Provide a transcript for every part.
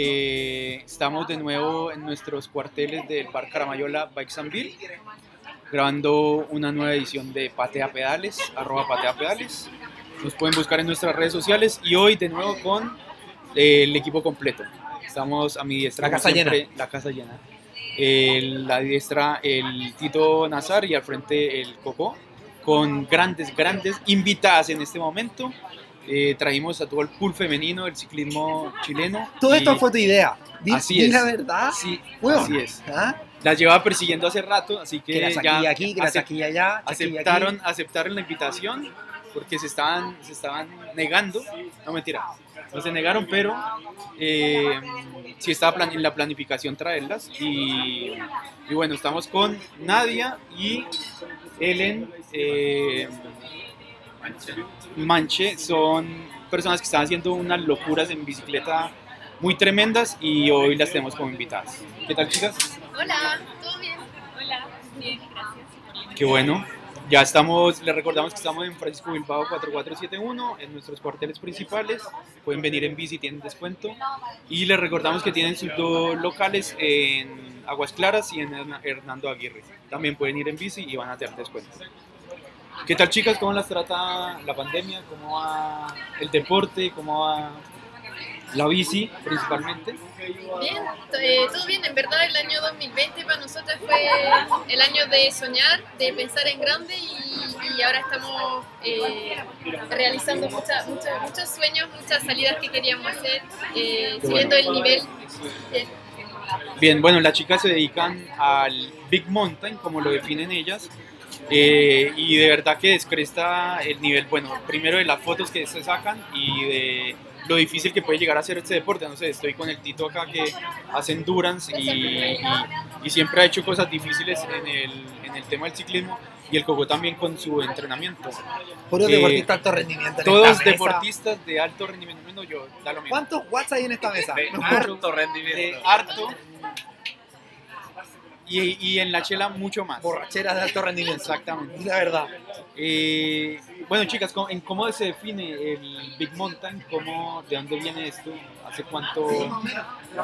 Eh, estamos de nuevo en nuestros cuarteles del Bar Caramayola Bikes and Beer, grabando una nueva edición de Patea Pedales, arroba Patea Pedales. Nos pueden buscar en nuestras redes sociales y hoy de nuevo con eh, el equipo completo. Estamos a mi diestra. La casa siempre, La casa llena. El- la diestra, el Tito Nazar y al frente el Coco, con grandes, grandes invitadas en este momento. Eh, trajimos a todo el pool femenino del ciclismo chileno. Todo y- esto fue tu idea. Di, Así di es. la verdad. Sí, así es. ¿Ah? Las llevaba persiguiendo hace rato, así que, Que ya aquí, que acep- saquilla allá. aquí. aceptaron, aceptaron la invitación porque se estaban, se estaban negando. No mentira, no se negaron, pero eh, sí estaba plan- en la planificación traerlas. Y, y bueno, estamos con Nadia y Ellen eh, Manche. Son personas que están haciendo unas locuras en bicicleta muy tremendas y hoy las tenemos como invitadas. ¿Qué tal, chicas? Hola, ¿todo bien? Hola, bien, gracias. Qué bueno. Ya estamos, les recordamos que estamos en Francisco Bilbao 4471, en nuestros cuarteles principales. Pueden venir en bici, tienen descuento. Y les recordamos que tienen sus dos locales en Aguas Claras y en Herna- Hernando Aguirre. También pueden ir en bici y van a tener descuento. ¿Qué tal chicas? ¿Cómo las trata la pandemia? ¿Cómo va el deporte? ¿Cómo va la bici principalmente? Bien, eh, todo bien. En verdad, el año 2020 para nosotros fue el año de soñar, de pensar en grande y, y ahora estamos eh, realizando mucha- mucha- muchos sueños, muchas salidas que queríamos hacer, eh, Qué subiendo bueno. el nivel. Bien, bueno, las chicas se dedican al Big Mountain, como lo definen ellas, eh, y de verdad que descresta el nivel, bueno, primero de las fotos que se sacan y de lo difícil que puede llegar a ser este deporte. No sé, estoy con el Tito acá que hace endurance y, y- y siempre ha hecho cosas difíciles en el, en el tema del ciclismo y el Coco también con su entrenamiento. Puro Eh, deportista alto rendimiento. en Todos esta mesa. deportistas de alto rendimiento, menos yo, da lo mismo. ¿Cuántos watts hay en esta mesa? De No, harto rendimiento. de harto y, y en la chela mucho más. Borracheras de alto rendimiento. Exactamente. La verdad. Eh, bueno, chicas, ¿cómo- ¿en cómo se define el Big Mountain? ¿Cómo, ¿De dónde viene esto? ¿Hace cuánto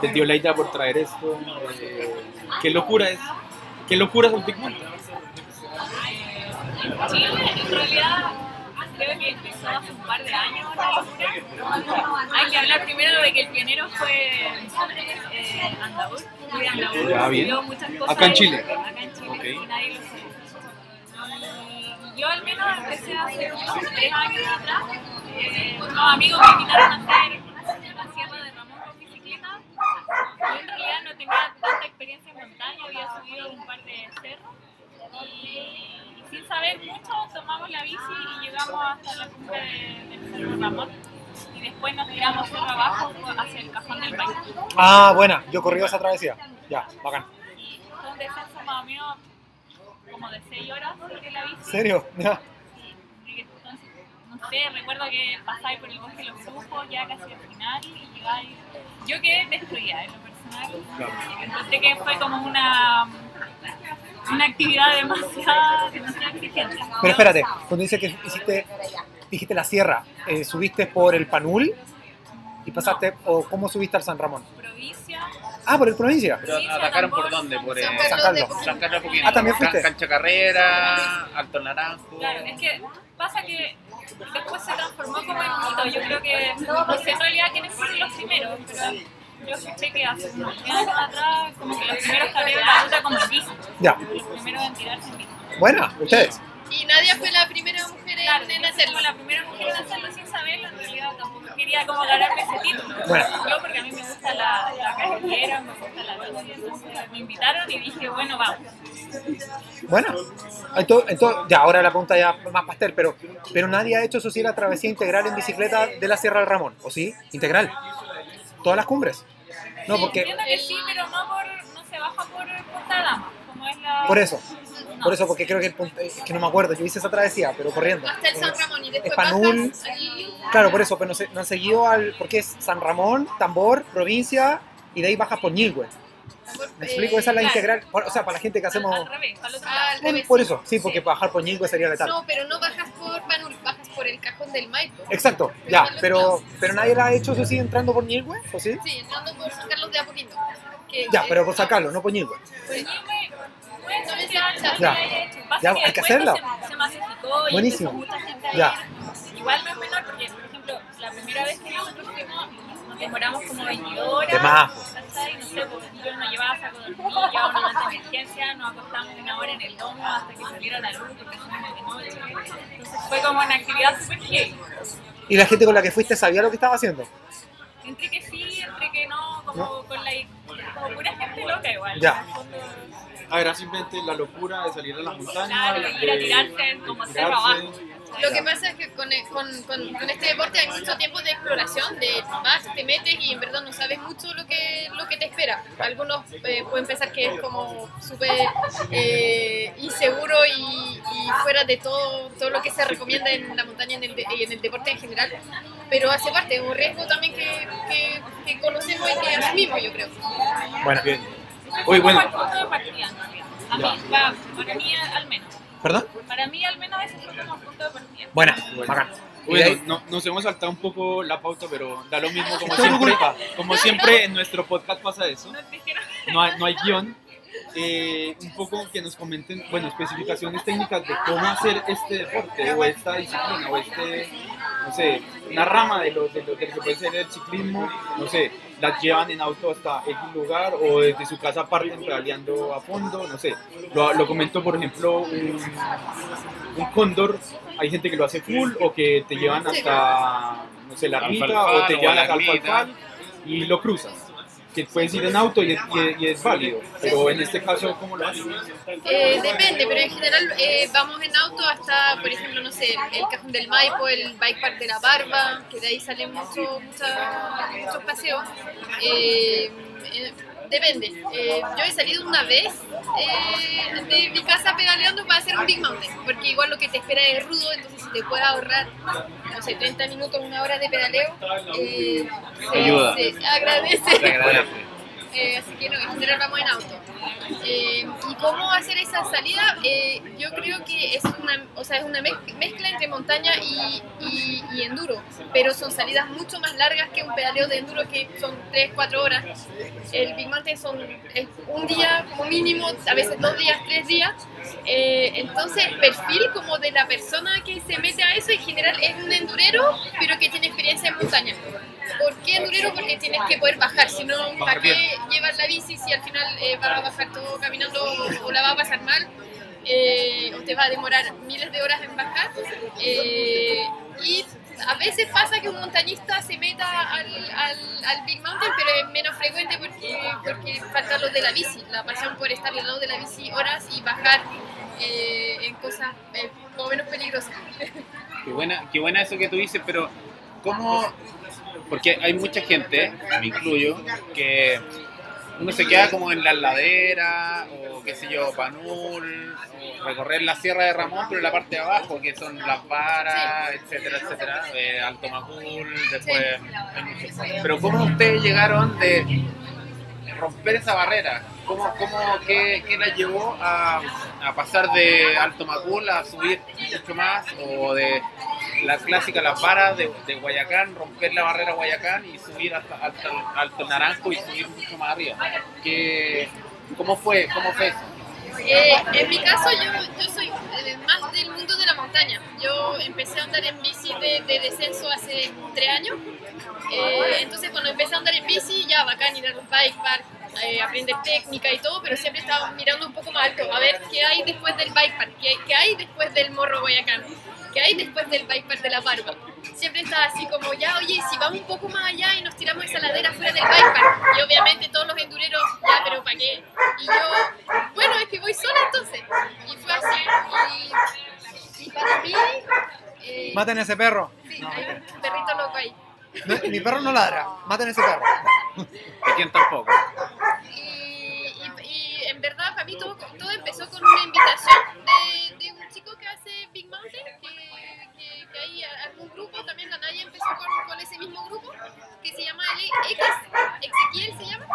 les dio la idea por traer esto? Eh, ¿Qué locura es? ¿Qué locura es el Big Mountain? Chile, en realidad, creo que empezó hace un par de años. Hay que hablar primero de que el pionero fue eh, Andaur. Muy Andaur. Ya, bien. Subió muchas cosas Acá en Chile. Acá en Chile, Ok. y nadie lo sabe. Y yo al menos empecé hace unos tres años atrás. Eh, unos amigos me invitaron a hacer la Sierra de Ramón con bicicleta. Yo en realidad no tenía tanta experiencia en montaña, había subido un par de cerros. Y, y sin saber mucho tomamos la bici y llegamos hasta la cumbre de- del Cerro Ramón. Y después nos tiramos cerro abajo hacia el cajón del país. Ah, buena. Yo corrí esa travesía. Ya, bacán. Y fue un descenso más o menos como de 6 horas sobre la bici. ¿En serio? Ya. Sí, y entonces, no sé, recuerdo que pasáis por el bosque de los brujos ya casi al final y llegáis. Yo quedé destruida en lo personal. Encontré que fue como una, una actividad demasiado, demasiado exigente. Pero espérate, cuando dices que hiciste, dijiste la sierra, eh, ¿subiste por el Panul? ¿Y pasaste, o cómo subiste al San Ramón? Provincia. Ah, por el provincia. Pero atacaron por dónde? Por eh, San Carlos. San Carlos Poquín. Ah, ¿también fuiste? Cancha Carrera, Alto Naranjo. Claro, es que pasa que después se transformó como en mito. Yo creo que, no sé en realidad quiénes fueron los primeros, pero yo escuché que hace unos 10 años atrás, como que los primeros que abrieron la ruta como en bici. Ya. Los primeros en tirarse en bici. Buena, ustedes. y Nadia fue la primera mujer Claro, en, hacerlo. la primera mujer en hacerlo sin saberlo, en realidad tampoco quería como ganarme ese título. Bueno. Yo porque a mí me gusta la, la carretera, me gusta la bici, entonces me invitaron y dije, bueno, vamos. Bueno. Entonces, entonces, ya, ahora la pregunta ya más pastel, pero, pero nadie ha hecho eso sí la travesía integral en bicicleta de la Sierra del Ramón, ¿o sí? Integral. Todas las cumbres. No, porque Entiendo que sí, pero no, por, no se baja por Punta Dama, como es la... por eso, No. por eso, porque creo que el punto, es que no me acuerdo, yo hice esa travesía, pero corriendo. Hasta el San Ramón y después Espanul. Claro, por eso, pero no, no han seguido al, porque es San Ramón, Tambor, provincia, y de ahí bajas por Ñilgüe. ¿Me explico? Esa es la claro. integral, por- o sea, para la gente que hacemos... Al revés, al otro Ah, lado. al Bueno, revés, por eso, sí, porque Sí. bajar por Ñilgüe sería letal. No, pero no bajas por Panul, bajas por por el cajón del Maipo. Exacto, ya, pero, pero nadie la ha hecho, eso sí, entrando por Ñilhue, ¿o sí? Sí, entrando por San Que- Ya, pero por sacarlo, no. Pues Puede ser que Ya. Ya, hay que hacerla. Se, se masificó y Buenísimo. mucha gente Ya. Igual no es menor porque, por ejemplo, la primera vez que nosotros fuimos, nos demoramos como 22 horas. De más. ¿cachai? No sé, porque yo nos llevaba saco de dormir, llevaba una manta de emergencia, nos acostamos una hora en el domo hasta que saliera la luz porque salimos de noche. Entonces fue como una actividad súper heavy. ¿Y la gente con la que fuiste sabía lo que estaba haciendo? Entre que Ya. Ah, era simplemente la locura de salir a la montaña. Claro, de ir a tirarse como tirarse. abajo. Lo que pasa es que con, con, con, con este deporte hay mucho tiempo de exploración, de vas, te metes y en verdad no sabes mucho lo que, lo que te espera. Algunos eh, pueden pensar que es como súper eh, inseguro y, y fuera de todo, todo lo que se recomienda en la montaña y en el, de- y en el deporte en general, pero hace parte, es un riesgo también que, que, que conocemos y que asumimos, yo creo. Bueno, Bien. Fue bueno. como el punto de partida, en realidad. A mí, va, para mí al menos. ¿perdón? Para mí al menos ese fue como punto de partida. Buena, Bueno. bacán. Bueno, no, nos hemos saltado un poco la pauta, pero da lo mismo como Es siempre. culpa. Como siempre en nuestro podcast pasa eso. No hay, no hay guion. Eh, un poco que nos comenten, bueno, especificaciones técnicas de cómo hacer este deporte o esta disciplina o este, no sé, una rama de lo, de lo, de lo que puede ser el ciclismo, no sé, las llevan en auto hasta X lugar o desde su casa parten pedaleando a fondo, no sé. Lo, lo comentó, por ejemplo, un, un cóndor, hay gente que lo hace full o que te llevan hasta, no sé, la ermita o te llevan la hasta. Alfalfal y lo cruzas. Que puedes ir en auto y y y es válido, pero en este caso, ¿cómo lo haces? Eh, depende, pero en general eh, vamos en auto hasta, por ejemplo, no sé, el Cajón del Maipo, el Bike Park de la Barba, que de ahí salen mucho, mucha- muchos paseos. Eh, eh, depende. Eh, yo he salido una vez eh, de mi casa pedaleando para hacer un Big Mountain, porque igual lo que te espera es rudo, entonces si te puedes ahorrar, no sé, 30 minutos, una hora de pedaleo, eh, se- Ayuda. se agradece. Te agradece. Eh, así que no, en general vamos en auto. Eh, ¿Y cómo hacer esa salida? Eh, yo creo que es una, o sea, es una mez- mezcla entre montaña y, y- y enduro, pero son salidas mucho más largas que un pedaleo de enduro que son 3-4 horas. El Big Mountain son es un día como mínimo, a veces dos días, tres días. Eh, entonces el perfil como de la persona que se mete a eso en general es un endurero, pero que tiene experiencia en montaña. ¿Por qué endurero? Porque tienes que poder bajar, si no, ¿para qué llevar la bici si al final eh, vas a bajar todo caminando o, o la vas a pasar mal? eh, o te va a demorar miles de horas en bajar. eh, y a veces pasa que un montañista se meta al, al, al Big Mountain, pero es menos frecuente porque, porque falta lo de la bici, la pasión por estar al lado de la bici horas y bajar eh, en cosas eh, más o menos peligrosas. Qué buena, qué buena eso que tú dices, pero ¿cómo? Porque hay mucha gente, me incluyo, que uno se queda como en las laderas, o qué sé yo, Panul, o recorrer la Sierra de Ramón, pero en la parte de abajo, que son las varas, etcétera, etcétera, eh, Alto Macul, después. Pero ¿cómo ustedes llegaron de romper esa barrera? ¿Cómo, cómo, qué, qué la llevó a, a pasar de Alto Macul a subir mucho más? O de la clásica Las Varas de, de Guayacán, romper la barrera Guayacán y subir hasta, hasta el Naranjo y subir mucho más arriba. ¿Qué, ¿Cómo fue? ¿Cómo fue eso? Eh, en mi caso, yo, yo soy eh, más del mundo de la montaña. Yo empecé a andar en bici de, de descenso hace tres años. Eh, entonces, cuando empecé a andar en bici, ya bacán ir a los bike park, eh, aprender técnica y todo, pero siempre estaba mirando un poco más alto, a ver qué hay después del bike park, qué, qué hay después del morro Guayacán, qué hay después del bike park de la barba. Siempre estaba así como, ya, oye, si vamos un poco más allá y nos tiramos esa ladera fuera del bike park. Y obviamente todos los endureros, ya, pero ¿para qué? Y yo, bueno, es que voy sola entonces. Y fue así. Y, y para mí, eh, Maten a ese perro. sí, hay un perrito loco ahí. No, mi perro no ladra. Maten a ese perro. ¿Y quién tampoco? Y, y- y en verdad para mí todo, todo empezó con una invitación de, ahí armó un grupo, también la Naya empezó con, con ese mismo grupo, que se llama Ele- X, Ezequiel se llama,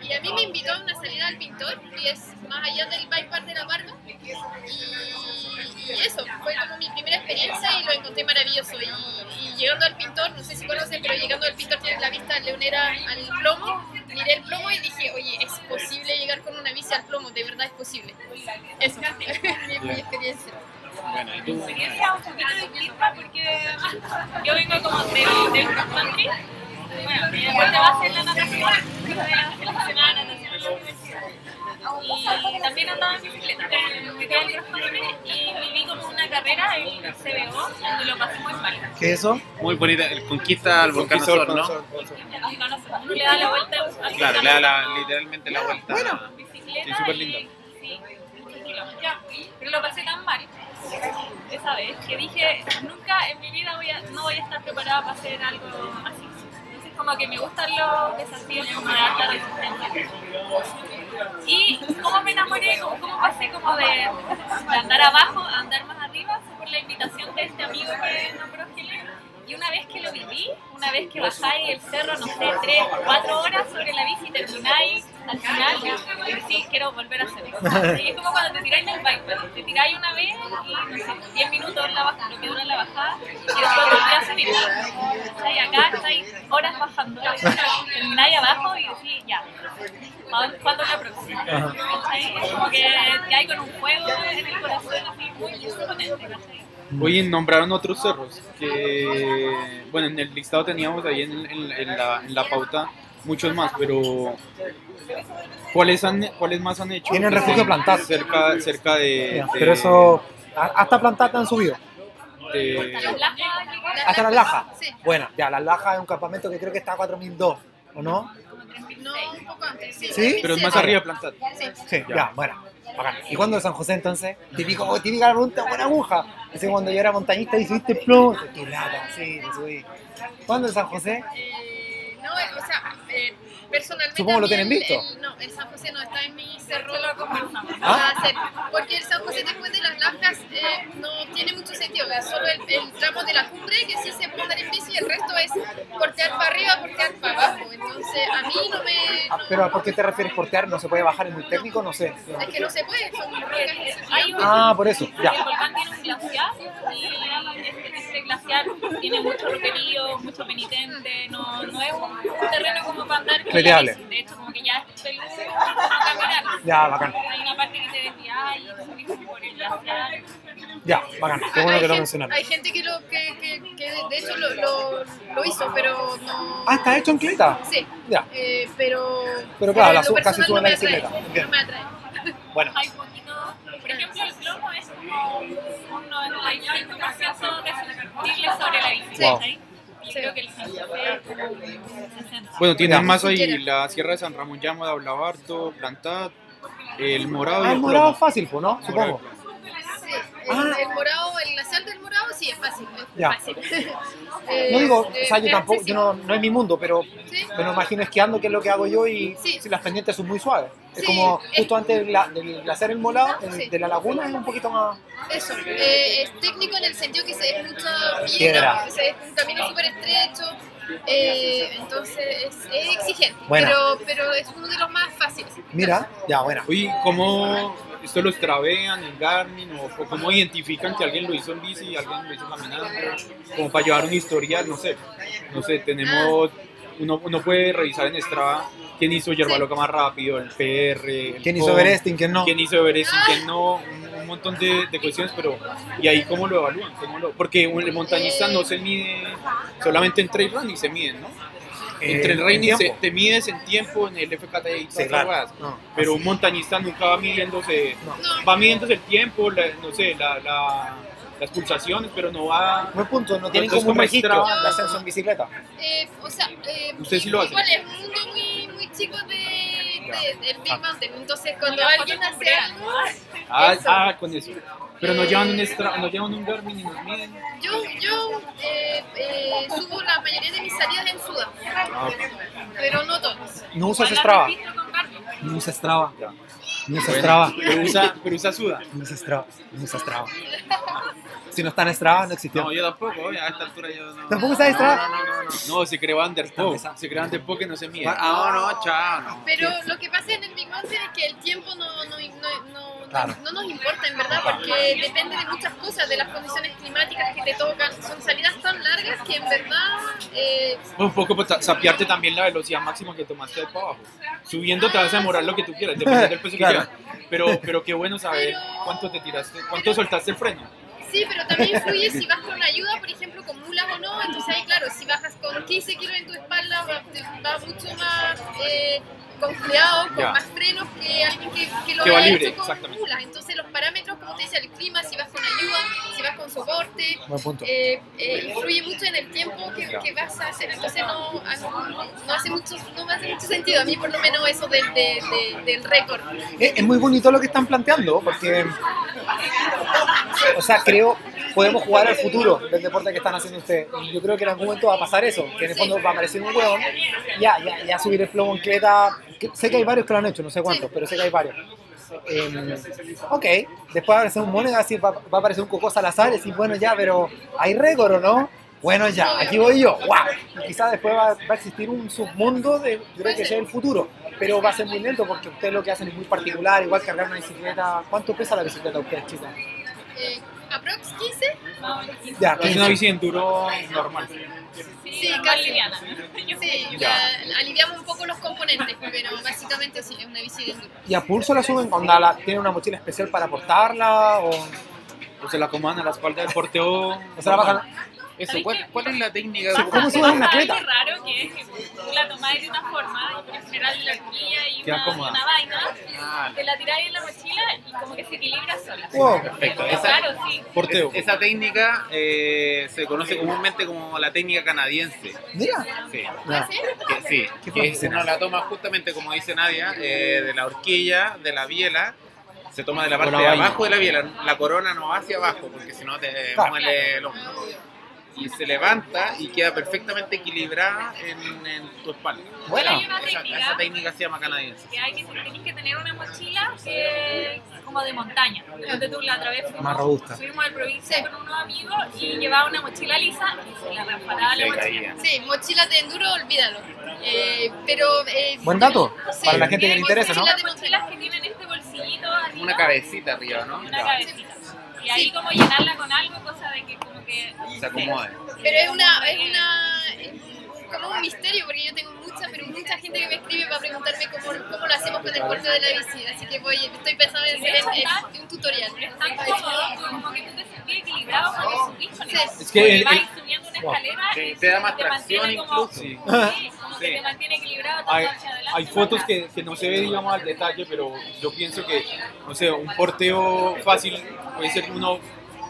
y a mí me invitó a una salida al pintor, y es más allá del bike park de la barba, y, y eso, fue como mi primera experiencia y lo encontré maravilloso. Y, y llegando al pintor, no sé si conocen, pero llegando al pintor tienes la vista leonera al plomo. Miré el plomo y dije, oye, es posible llegar con una bici al plomo, de verdad es posible. Eso, mi, mi experiencia. Bueno, y tú, experiencia un poquito distinta porque yo vengo como de, del cross country. Bueno, mi deporte base es la natación, seleccionada de natación en la universidad. Y también andaba en bicicleta, me al cross country y viví como una carrera en CBO, donde lo pasé muy mal. ¿Qué es eso? muy bonita, el conquista al volcán Azor, ¿no? uno le da la vuelta al Claro, le da la- literalmente la vuelta. en bicicleta Sí, súper y- lindo. Sí, Pero lo pasé tan mal esa vez que dije, nunca en mi vida voy a, no voy a estar preparada para hacer algo así. Entonces como que me gustan los desafíos como de alta resistencia. Y cómo me enamoré, cómo, pasé como de, andar abajo a andar más arriba, fue por la invitación de este amigo que Helen. Y una vez que lo viví, una vez que bajáis el cerro, no sé, tres, cuatro horas sobre la bici termináis, al final, sí, quiero volver a hacerlo. Y es como cuando te tiráis del bike, te tiráis una vez y, no sé, 10 minutos la baja, lo que dura la bajada, y después volví a subir. Estáis acá, estáis horas bajando, termináis abajo y decís, ya, ¿pa- ¿cuándo es la próxima? Es como que, que hay con un fuego en el corazón así muy potente, ¿cachai? Oye, nombraron otros cerros que, bueno, en el listado teníamos ahí en, en- en la, en la pauta muchos más, pero ¿cuáles, han, cuáles más han hecho? Tienen refugio plantado. Cerca, cerca de, Ya, de- Pero eso, hasta plantar han subido. de- Las lajas, igual, Hasta las lajas. Sí. Bueno, ya, las lajas es un campamento que creo que está a 4002, ¿o no? como 3006. No, un poco antes, sí. ¿Sí? pero es más 2007. arriba plantado. Sí. Sí, ya, bueno. bacán. ¿Y cuándo de San José entonces? Típico, típica pregunta, buena aguja. Así cuando yo era montañista y subiste plomo. Qué lata, sí, me subí. ¿Cuándo de San José? Eh, o sea, eh, personalmente. Supongo lo tienen el- visto. el- no, el San José no está en mi cerro. Lo conversamos. ¿Ah? hacer, porque el San José después de las lajas eh, no tiene mucho sentido, es solo el, el tramo de la cumbre que sí se puede andar en bici y el resto es portear para arriba, portear para abajo. Entonces a mí no me. no- ¿Pero a por qué te refieres portear? ¿No se puede bajar? ¿Es muy técnico? No sé. es que no se puede, son Hay un, Ah, por eso, El ya. volcán tiene un glaciar y este, este glaciar tiene mucho roquerío, mucho penitente, no, no es un, terreno como para andar De hecho, como que ya es peludo no caminar. Ya, bacán. Hay una parte que te desvía y subís por el glaciar. Ya, bacán. Qué bueno hay, que lo gente, mencionaron. hay gente que, lo, que, que, que de hecho lo, lo, lo hizo, pero no. Ah, está hecho en cleta. Sí, Ya, eh, pero. Pero claro, la lo sub- casi personal suben no me la atrae, bicicleta. No me atrae. bueno. Hay poquito, por ejemplo, el plomo es como un 95% de susceptible sobre la bici. Wow. ¿Cachai? Y creo que el San José es como un 60. Bueno, tienen más ahí la Sierra de San Ramón Llama, Blabarto, Plantad, el Morado y Ah, el el morado Plomo. fácil, pues, ¿no? Supongo. Sí, Ah. el morado, el glacial del morado sí es fácil. Es Ya. fácil. Eh, No digo, eh, o sea, yo es tampoco, yo no, no es mi mundo, pero Sí. me lo imagino esquiando, que es lo que hago yo, y Sí. si las pendientes son muy suaves. Es Sí, como es- justo antes del, la- del glaciar el molado, el- Sí. de la laguna es un poquito más. Eso, eh, es técnico en el sentido que se es mucha Piedra. es un camino súper estrecho, eh, entonces es, es exigente, Buena. pero, pero es uno de los más fáciles. Mira, ya, buena. Oye, ¿cómo esto lo travean en Garmin o, o cómo identifican que alguien lo hizo en bici y alguien lo hizo caminando? Como para llevar un historial, no sé. No sé, tenemos, uno, uno puede revisar en Strava quién hizo Yerba. Loca más rápido, el PR, el ¿Quién hizo Everesting, quién no? quién hizo Everest y quién no, un, un montón de, de cuestiones, pero ¿y ahí cómo lo evalúan? ¿Cómo lo- porque el montañista no se mide solamente en trail running, se miden, ¿no? Eh, trail en running se- te mides en tiempo, en el FKT y todas Sí, claro. No. Pero un montañista nunca va midiéndose, No. No. va midiéndose el tiempo, la- no sé, la, la- las pulsaciones, pero no va... Buen punto, no tienen como un como registro de ascenso en bicicleta. Eh, o sea, eh, Usted sí lo hace. igual es un mundo muy, muy chico de, de- del Big Ah. Mountain, entonces cuando alguien hace algo, Ah, ah, con eso. Pero no llevan un Strava, no llevan un Garmin y nos miden. yo, yo eh, eh, subo la mayoría de mis salidas en Suda, Ah, pero no todas. No usas Igual Strava. registro con Garmin. No usa Strava. No usa Strava. Pero usa, pero usa Suda. No usa Strava. No usa Strava. Si no está en Strava, no existió. No, yo tampoco, a esta altura yo no. ¿Tampoco sabes Strava? No, no, no, no. No, se cree Vanderpool. Está Se cree Vanderpool que no se mide. No, no, chao, no. Pero lo que pasa en el Big Mountain es que el tiempo no, no, no, no- Claro. no nos importa, en verdad, porque depende de muchas cosas, de las condiciones climáticas que te tocan. Son salidas tan largas que en verdad eh, Un poco para sapearte también la velocidad máxima que tomaste de para abajo. Subiendo te vas a demorar lo que tú quieras, depende del peso que Claro. llevas. Pero, pero qué bueno saber Pero- cuánto te tiraste, cuánto soltaste el freno. Sí, pero también influye si vas con ayuda, por ejemplo, con mulas o no. Entonces ahí, claro, si bajas con 15 kilos en tu espalda, va, te- va mucho más eh, con cuidado, con Ya. más frenos que alguien que, que lo haya libre, hecho con mulas. Entonces los parámetros, como te dice el clima, si vas con ayuda, si vas con soporte, eh, eh, influye mucho en el tiempo que, que vas a hacer. Entonces no, no, hace mucho, no me hace mucho sentido. A mí por lo menos eso del, de- de- del récord. Es, es muy bonito lo que están planteando, porque, o sea, creo, podemos jugar al futuro del deporte que están haciendo ustedes. Yo creo que en algún momento va a pasar eso, que en el fondo va a aparecer un hueón, ya, ya, ya subir el plomo en que- sé que hay varios que lo han hecho, no sé cuántos, pero sé que hay varios. Eh, ok, después va a aparecer un mono va a, decir, va, a aparecer un Coco Salazar y bueno, ya, pero ¿hay récord no? Bueno, ya, aquí voy yo. Y quizás después va, a existir un submundo de, yo creo que es el futuro, pero va a ser muy lento porque ustedes lo que hacen es muy particular, igual cargar una bicicleta. ¿Cuánto pesa la bicicleta ustedes, chicas? Eh, ¿Aprox 15? Ya, Es una bici de enduro normal. Sí, casi. Sí, ya aliviamos un poco los componentes, pero básicamente sí, es una bici de enduro. ¿Y a pulso la suben cuando la, tienen una mochila especial para portarla? ¿O, O se la acomodan a la espalda del porteo. o se la bajan? Eso, ¿cuál, cuál es la técnica? Sí, ¿cómo suben una Pasa cleta? algo raro que es que tú la tomáis de una forma, y en general la horquilla y una, una vaina, Ah, te la tiráis en la mochila y como que se equilibra sola. Wow. perfecto. Es Esa, raro, sí. Porteo. esa técnica eh, se conoce comúnmente como la técnica canadiense. Mira. Sí. ¿Sí? Que, sí, Qué que profesional. uno la toma justamente como dice Nadia, eh, de la horquilla, de la biela, se toma de la parte la de abajo de la biela, la corona no va hacia abajo porque si no te Claro. muele el hombro. Y se levanta y queda perfectamente equilibrada en, en tu espalda. Bueno. Hay una Esa, técnica esa técnica se llama canadiense. que hay que que tener una mochila que es como de montaña. Donde tú la otra vez fuimos, Más robusta. subimos al provincia con unos amigos y llevaba una mochila lisa y se la rasparaba la Le mochila. caía. Sí, mochilas de enduro, olvídalo. Eh, pero. eh, Buen dato sí, para la gente que le interesa, ¿no? de Mochilas que tienen este bolsillito arriba. Una cabecita arriba, ¿no? Una cabecita. Y ahí como llenarla con algo, cosa de que como que... se acomode. Pero es una. Es una es como un misterio, porque yo tengo mucha, pero mucha gente que me escribe para preguntarme cómo, cómo lo hacemos con el porteo de la bici. Así que voy, estoy pensando en hacer en- en un tutorial. Es tan cómodo, tú como que tú te sentís equilibrado cuando subís con Sí. eso. Es que Porque el- vais el- subiendo una escalera Sí, y te da más te tracción incluso. Sí. Sí, como que Sí. te mantiene equilibrado todo Hay, hacia adelante. hay fotos que, que no se ve, digamos, al detalle, pero yo pienso que, no sé, un porteo fácil puede ser uno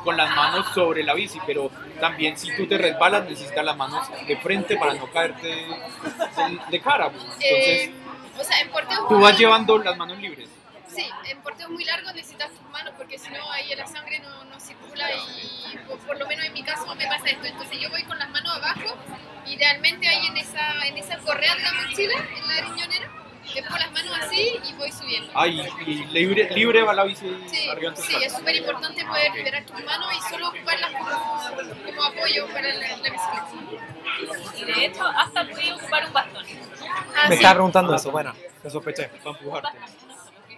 con las manos sobre la bici, pero también si tú te resbalas necesitas las manos de frente para no caerte de, de cara. pues. Entonces, Eh, o sea, en porteos. tú vas llevando las manos libres. Sí, en porteos muy largos necesitas tus manos porque si no ahí la sangre no, no circula y por, por lo menos en mi caso me pasa esto. Entonces yo voy con las manos abajo, idealmente ahí en esa, en esa correa de la mochila, en la riñonera, le pongo las manos así y voy subiendo. Ay, y libre, libre va la bici Sí, sí, es súper importante poder liberar tus manos y solo ocuparlas como, como apoyo para la, la bicicleta. Y de hecho, hasta podía ocupar un bastón. Ah, Me sí. estaba preguntando eso, bueno, lo sospeché. Para empujarte.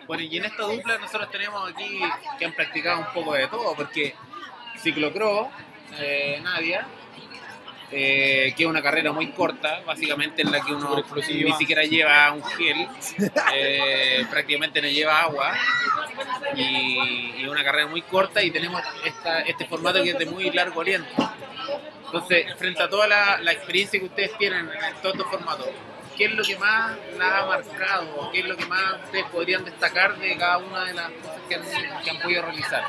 Bueno, y en esta dupla nosotros tenemos aquí que han practicado un poco de todo, porque ciclocross, eh, Nadia, eh, que es una carrera muy corta, básicamente en la que uno ni siquiera lleva un gel, eh, prácticamente no lleva agua, y, y una carrera muy corta y tenemos esta, este formato que es de muy largo aliento. Entonces, frente a toda la, la experiencia que ustedes tienen en todos estos formatos, ¿qué es lo que más la ha marcado? ¿Qué es lo que más ustedes podrían destacar de cada una de las cosas que han, que han podido realizar?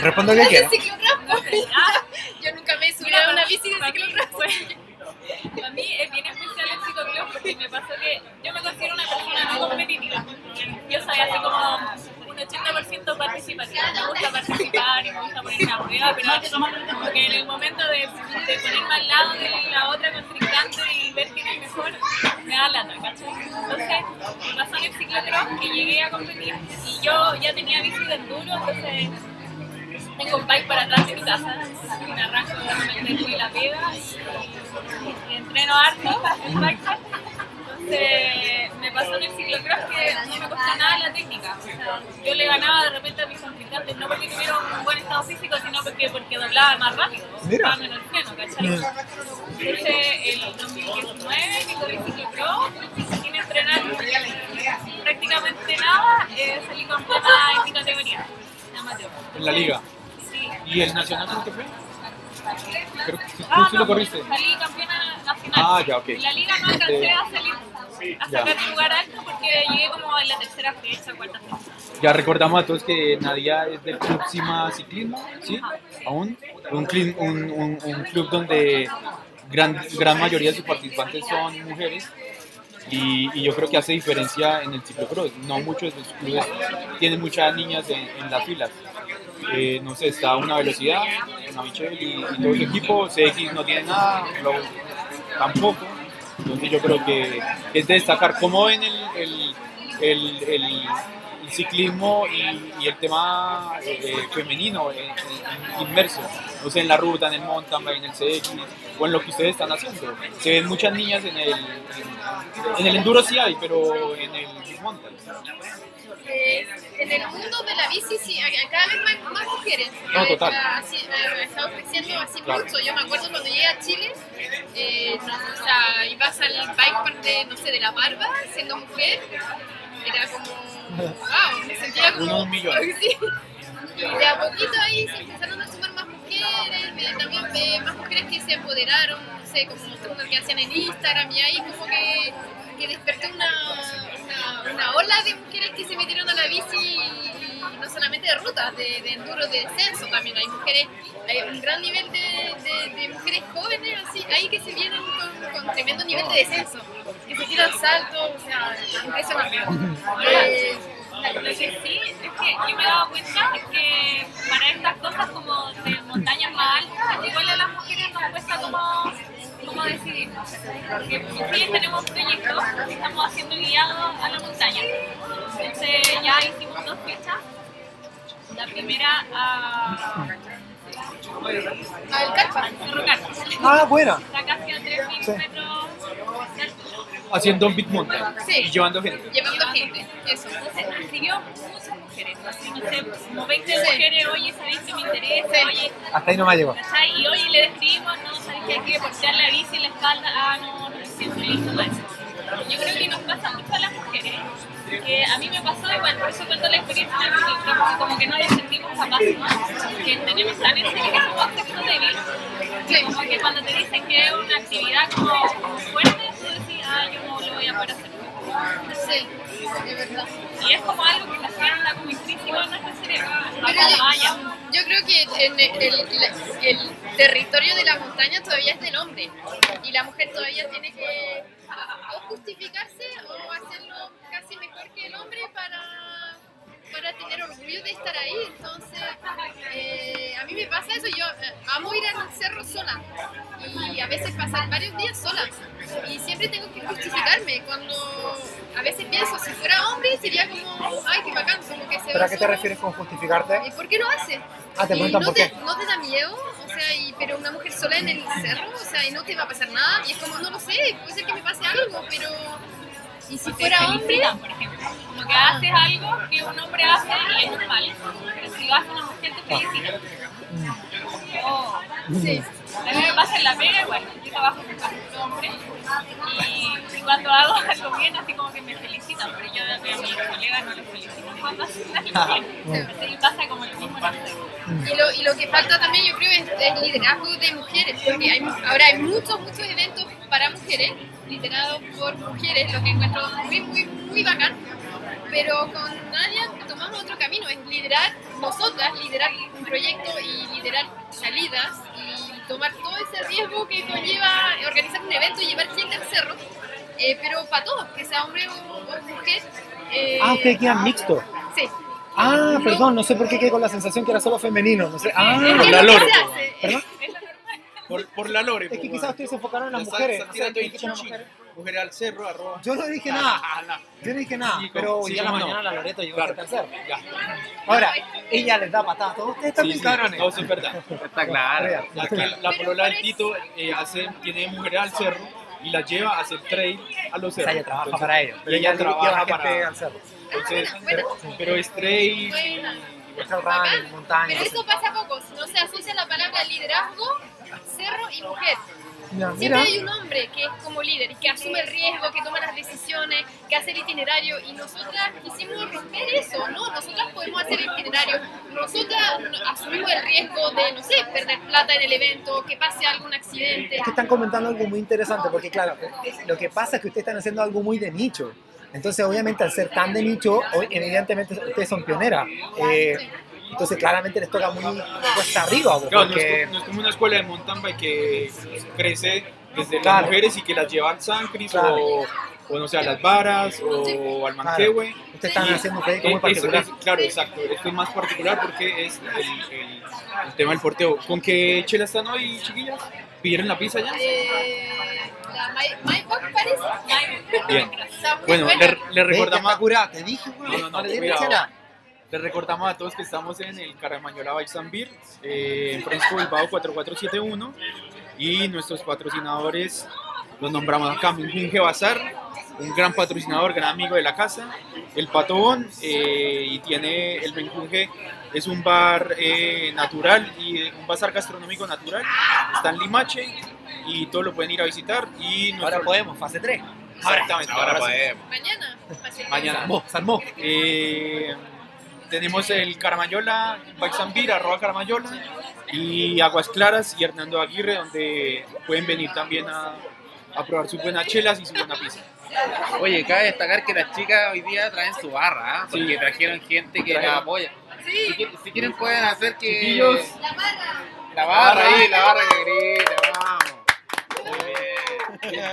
Respondo que quiera. Yo nunca me he subido a una bici de ciclocross. Para mí es bien especial el ciclocross porque me pasó que yo me considero una persona no competitiva. Yo soy así como 80% participativa. Me gusta participar y me gusta ponerme a prueba, pero en el momento de, ponerme al lado de la otra contrincante y ver quién es mejor, me da lata, ¿cachai? Entonces, me pasó en el que llegué a competir y yo ya tenía bici de enduro, entonces tengo un bike para atrás de mi casa, me arranco de la pega y, entreno harto en bike. Entonces me pasó en el ciclocross que no me costó nada la técnica. O sea, yo le ganaba de repente a mis contrincantes, no porque tuviera un buen estado físico, sino porque, porque doblaba más rápido, Mira. estaba menos freno, ¿cachai? Entonces el 2019 que corrí ciclocross, sin entrenar prácticamente nada, eh, salí campeona en mi categoría, amateur. En la liga. Sí. ¿Y el nacional te fue? Creo que tú Ah, sí no, lo corriste. Salí campeona nacional. Ah, ya, ok. En la liga no alcancé a salir a Ya. sacar lugar alto porque llegué como en la tercera fecha, cuarta fecha. Ya recordamos a todos que Nadia es del Club Cima Ciclismo, ¿sí? Aún. Un, cli- un, un- un club donde gran, gran mayoría de sus participantes son mujeres. Y, y yo creo que hace diferencia en el ciclocross. No muchos de sus clubes tienen muchas niñas en, en las filas. Eh, no sé, está una velocidad, una Michelle y, y todo su equipo. CX no tiene nada, Flow tampoco. Entonces yo creo que es de destacar cómo ven el, el, el, ciclismo y, el tema eh, femenino inmerso, no sé, en la ruta, en el mountain en el CX o en lo que ustedes están haciendo. Se ven muchas niñas en el, en, el enduro sí hay, pero en el mountain. Eh, en el mundo de la bici sí, cada vez más, más mujeres. No, Eh, total. Eh, está creciendo así Claro. mucho. Yo me acuerdo cuando llegué a Chile, eh, no, o sea, ibas al bike park de, no sé, de La Barba, siendo mujer, era como, wow, me sentía como... Uno un millón. Sí. Y de a poquito ahí se empezaron a sumar más mujeres, eh, también eh, más mujeres que se empoderaron, no sé, como mostrando lo que hacían en Instagram y ahí como que, que despertó una, una, una ola de mujeres que se metieron a la bici no solamente de rutas, de, de enduro, de descenso también. Hay mujeres, hay un gran nivel de, mujeres jóvenes así, ahí que se vienen con, tremendo nivel de descenso, que se tiran saltos, o sea, impresionante. Eh, Lo que sí es que yo me he dado cuenta que para estas cosas como de montañas más altas, igual a las mujeres nos cuesta como, como decidir. Porque sí tenemos proyectos que estamos haciendo guiados a la montaña. Entonces ya hicimos dos fechas. La primera a, al Carpa. al Cerro Carpa. Ah, buena. Está casi a 3.000 Sí. metros de altura. Haciendo un big mountain Sí. y llevando gente. Llevando gente, eso. Entonces, recibió muchas mujeres, así no sé, como 20 Sí. mujeres, oye, sabéis que me interesa, Sí. oye, Hasta ahí no me llegó. Y oye, le describimos, no, sabéis que hay que portear la bici en la espalda, ah, no, no me siento listo para eso. Yo creo que nos pasa mucho a las mujeres, que a mí me pasó igual, por eso cuento la experiencia del porque como que no nos sentimos capaces, ¿no? que tenemos tan serio que somos sexo débil, que como que cuando te dicen que es una actividad como fuerte, tú decís, ah, yo no lo voy a poder hacer. Sí, de verdad. Y es como algo que la sienta como intrínseco en nuestro cerebro. Yo, yo creo que en el, el- el territorio de la montaña todavía es del hombre y la mujer todavía tiene que o justificarse o hacerlo casi mejor que el hombre para, para tener orgullo de estar ahí. Entonces, eh, a mí me pasa eso, yo eh, amo ir al cerro sola y a veces pasar varios días sola y siempre tengo que justificarme cuando a veces pienso si fuera hombre sería como ay qué bacán como que se ¿Pero a qué te solo. refieres con justificarte? ¿Y por qué lo hace? Ah, te preguntan no por te, qué. ¿No te da miedo? O sea, y, pero una mujer sola en el cerro, o sea, y no te va a pasar nada. Y es como, no lo sé, puede ser que me pase algo, pero... ¿Y si fuera hombre? por ejemplo. Como que haces algo que un hombre hace y es normal. Pero si lo hace una mujer, te felicitan. Oh. Sí. A mí me pasa en la pega igual. Yo trabajo con un hombre y, y cuando hago algo bien, así como que me felicitan. Pero yo a mis colegas no les felicitan cuando hacen algo bien. Así pasa como lo mismo en la pega. Y lo, y lo que falta también, yo creo, es, es liderazgo de mujeres, porque hay, ahora hay muchos, muchos eventos para mujeres, liderados por mujeres, lo que encuentro muy, muy, muy bacán. Pero con Nadia tomamos otro camino, es liderar nosotras, liderar un proyecto y liderar salidas y tomar todo ese riesgo que conlleva organizar un evento y llevar gente al cerro, eh, pero para todos, que sea hombre o, o mujer. eh, Ah, ustedes quedan mixtos. Sí. Ah, perdón, no sé por qué quedé con la sensación que era solo femenino. No sé. Ah, Es la lore. se hace, ¿Perdón? Es lo normal. Por, por la lore. Es que pues, quizás ustedes se enfocaron en las mujeres. no sé, tirando ahí ¿qué son las chichi. mujeres? mujer al cerro, arroba. Yo no dije nada. Yo no dije nada. Sí, pero hoy día a la no. mañana la Loreto llegó Claro. cerro. Ya. Ahora, ella les da patadas a todos ustedes también, sí, cabrones. todo eso es verdad. Está claro. La polola del Tito eh, hace, tiene mujeres al cerro y las lleva a hacer trail a los O sea, cerros. ella trabaja Entonces, para ellos. Pero ella trabaja para... al cerro. Entonces, Bueno, pero es trail. Buena. Running. Pero eso pasa poco, no se asocia la palabra liderazgo, cerro y mujer. Siempre hay un hombre que es como líder y que asume el riesgo, que toma las decisiones, que hace el itinerario y nosotras quisimos romper eso, ¿no? Nosotras podemos hacer el itinerario, nosotras asumimos el riesgo de, no sé, perder plata en el evento, que pase algún accidente. Es que están comentando algo muy interesante, porque claro, lo que pasa es que ustedes están haciendo algo muy de nicho. Entonces, obviamente, al ser tan de nicho, hoy, evidentemente ustedes son pioneras. Eh, entonces, claramente les toca muy cuesta arriba, Claro, no, porque es, co- no es como una escuela de mountain bike que crece desde Claro. las mujeres y que las lleva al San Cris Claro. o, o no sé, a las varas o al Manquehue. ustedes están haciendo un proyecto muy es- particular. es- claro, exacto. Esto es más particular porque es el, el- el tema del porteo. ¿Con qué chela están hoy, chiquillas? ¿Pidieron la pizza ya? Eh, Bien. Bueno, le, le recordamos, curada, te dije, güey. No, no, no, chela. le recordamos a todos que estamos en el Caramañola Bikes and Beer, eh, en Fresco Bilbao 4471 y nuestros patrocinadores los nombramos acá, Minjunge Bazar, un gran patrocinador, gran amigo de la casa, el Patobón eh, y tiene el Minjunge, es un bar eh, natural y un bazar gastronómico natural, está en Limache y todos lo pueden ir a visitar y Ahora nuestro- podemos, fase 3. Exactamente, Ahora ahora sí. podemos. Mañana. Mañana. Salmó, salmó. Eh, tenemos el Caramayola, Baxambir, arroba Caramayola, y Aguas Claras y Hernando Aguirre, donde pueden venir también a, a probar sus buenas chelas y su buena pizza. Oye, cabe destacar que las chicas hoy día traen su barra, ¿ah? porque Sí. trajeron gente que Trajeron. la apoya. Si, Sí, quieren- si quieren pueden hacer que... Chiquillos. la barra. La barra ahí, la barra que grita, vamos. Muy bien.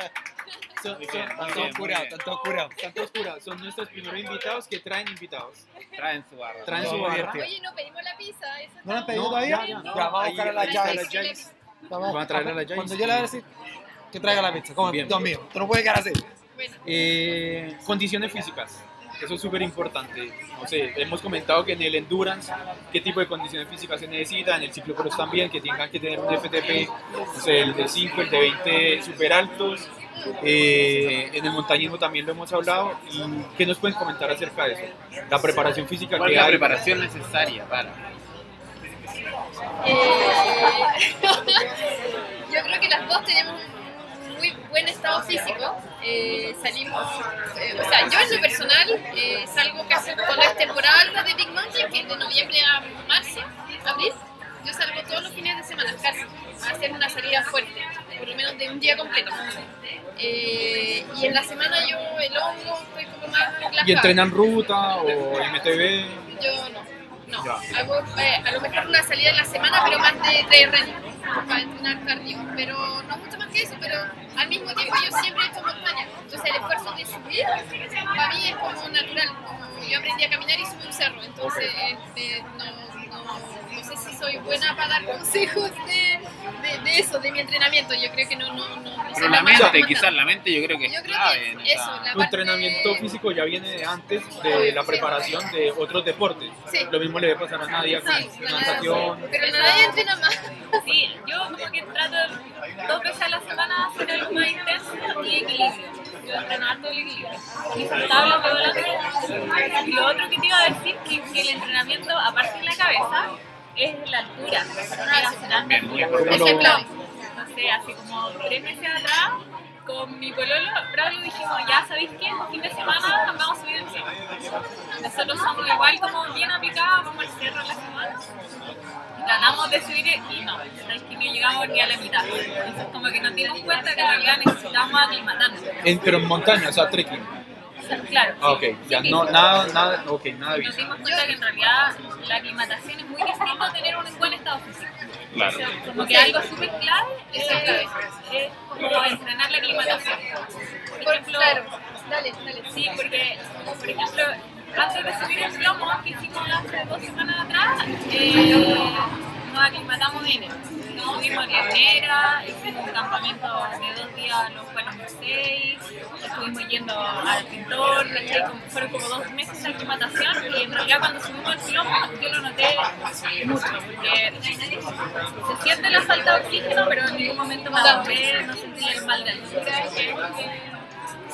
Son, Muy son- bien, muy son bien, muy curados, bien. Tanto curados. están todos curados. Son nuestros primeros invitados que traen invitados. Traen su barra. Traen su barra. Oye, no pedimos la pizza. Esa ¿No la han pedido No, todavía? ya, ya. Ya, vamos a Ahí- buscar a la Jais. Vamos a traer a la Jais. Cuando yo le voy a decir que traiga la pizza. Como Bien. Dios mío, tú no puedes quedar así. Bueno, Eh, condiciones físicas. Eso es súper importante. No sé, hemos comentado que en el endurance, qué tipo de condiciones físicas se necesitan, en el ciclocross también, que tengan que tener un FTP, no sé, el de 5, el de 20 súper altos. Eh, en el montañismo también lo hemos hablado. ¿Y qué nos pueden comentar acerca de eso? La preparación física ¿Cuál que es la hay. preparación necesaria para? eh, yo creo que las dos tenemos muy buen estado físico. Eh, salimos, eh, o sea, yo en lo personal eh, salgo casi cuando es temporada alta de Big Mountain, que es de noviembre a marzo, abril. Yo salgo todos los fines de semana casi a hacer una salida fuerte, por lo menos de un día completo. Eh, y en la semana yo el hongo estoy como más relajada. ¿Y entrenan ruta o MTB? Yo no. No, Ya. hago eh, a lo mejor una salida en la semana, pero más de, de running, para entrenar cardio. Pero no que eso, pero al mismo tiempo yo siempre he hecho montaña. Entonces el esfuerzo de subir para mí es como natural. Como yo aprendí a caminar y subí un cerro. Entonces este, no, no, sé si soy buena para dar consejos de, de, de eso, de mi entrenamiento. Yo creo que no, no, no, Pero la mente, quizás la mente yo creo que es Yo creo clave. que en eso, la Tu entrenamiento físico ya viene de antes de la preparación de otros deportes. Sí. Lo mismo le debe pasar a Nadia con Sí, la natación. pero nadie entrena más. Sí, yo como que trato dos veces a la semana hacer algo más intenso y equilibrio. Harto el equilibrio. Y tablas de balance. Y lo otro que te iba a decir que, que el entrenamiento, aparte de la cabeza, es la altura. También, muy ¿Cómo Esa es lo- clave. no sé, hace como tres meses atrás, con mi pololo, Braulio dijimos, ya sabéis qué, este fin de semana nos vamos a subir el cerro. Nosotros somos igual como bien aplicados, vamos al cerro la semana. Y Tratamos de subir y no, es que no llegamos ni a la mitad. Entonces como que nos dimos cuenta que en realidad necesitamos aclimatarnos. En- pero en montaña, o sea, trekking. O sea, claro. Ah, ok, sí, ya sí, no, sí. nada, nada, ok, nada de Nos dimos cuenta que en realidad la aclimatación es muy distinto a tener un buen estado físico. Claro. Como que algo súper clave es, es como entrenar la aclimatación. Por Por, ejemplo, claro, dale, dale. sí, porque, por ejemplo, antes de subir el plomo que hicimos hace dos semanas atrás, eh, nos aclimatamos en él. Estuvimos en Llanera, hicimos un campamento de dos días los buenos seis, estuvimos yendo al pintor, fueron como dos meses de aclimatación y en realidad cuando subimos el kilómetro yo lo noté mucho porque se siente la falta de oxígeno pero en ningún momento me agoté, no sentí el mal de altura,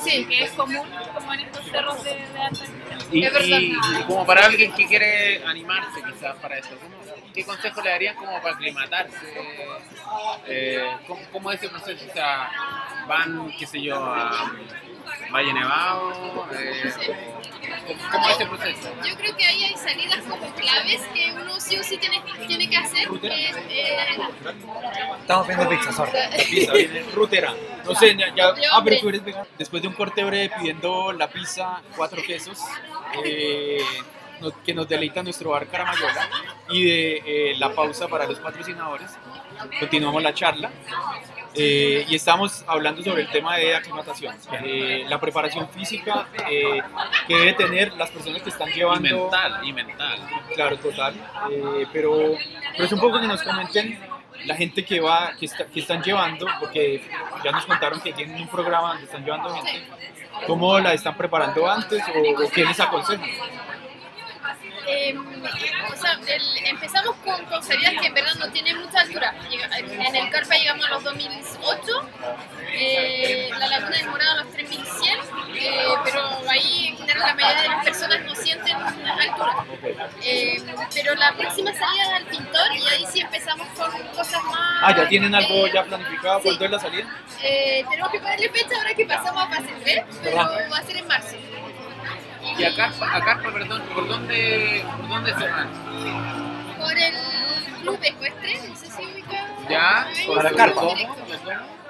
Sí, que es común como en estos cerros de, de alta. Y, Es verdad. y- y como para alguien que quiere animarse quizás para esto, ¿cómo- ¿qué consejo le darían como para aclimatarse? Eh, ¿cómo, cómo es ese proceso? O sea, van, qué sé yo, a Valle Nevado, eh, ¿cómo es ese proceso? yo creo que ahí hay salidas como claves que uno sí o sí tiene, tiene que hacer. que es, eh, Estamos viendo pizza, sorry. Pizza, viene rutera. No sé, ya, ya- Yo, ah, pero tú eres vegano. Después de un corte breve pidiendo la pizza, cuatro quesos, eh, que nos deleita nuestro bar Caramayola, y de eh, la pausa para los patrocinadores, continuamos la charla. Eh, y estamos hablando sobre el tema de aclimatación, eh, la preparación física eh, que debe tener las personas que están Y llevando mental, y mental. Claro, total. Eh, pero, pero es un poco que nos comenten la gente que va, que, está- que están llevando, porque ya nos contaron que tienen un programa donde están llevando gente, cómo la están preparando antes o, o qué les aconsejan. Eh, o sea, el- empezamos con, con salidas que en verdad no tienen mucha altura. En el Carpa llegamos a los 2008, eh, la Laguna del Morado a los 3100, eh, pero ahí en general la mayoría de las personas no sienten altura. Eh, pero la próxima salida es al pintor y ahí sí empezamos con cosas más... Ah, ya tienen algo eh, ya planificado, sí. ¿cuándo es la salida? eh, tenemos que ponerle fecha ahora que pasamos a fase 3, pero va a ser en marzo. Y a Carpa, a Carpa, perdón, ¿por dónde, por dónde se van? Por el club ecuestre, no sé si ubica. ¿Ya? Por la Carpa.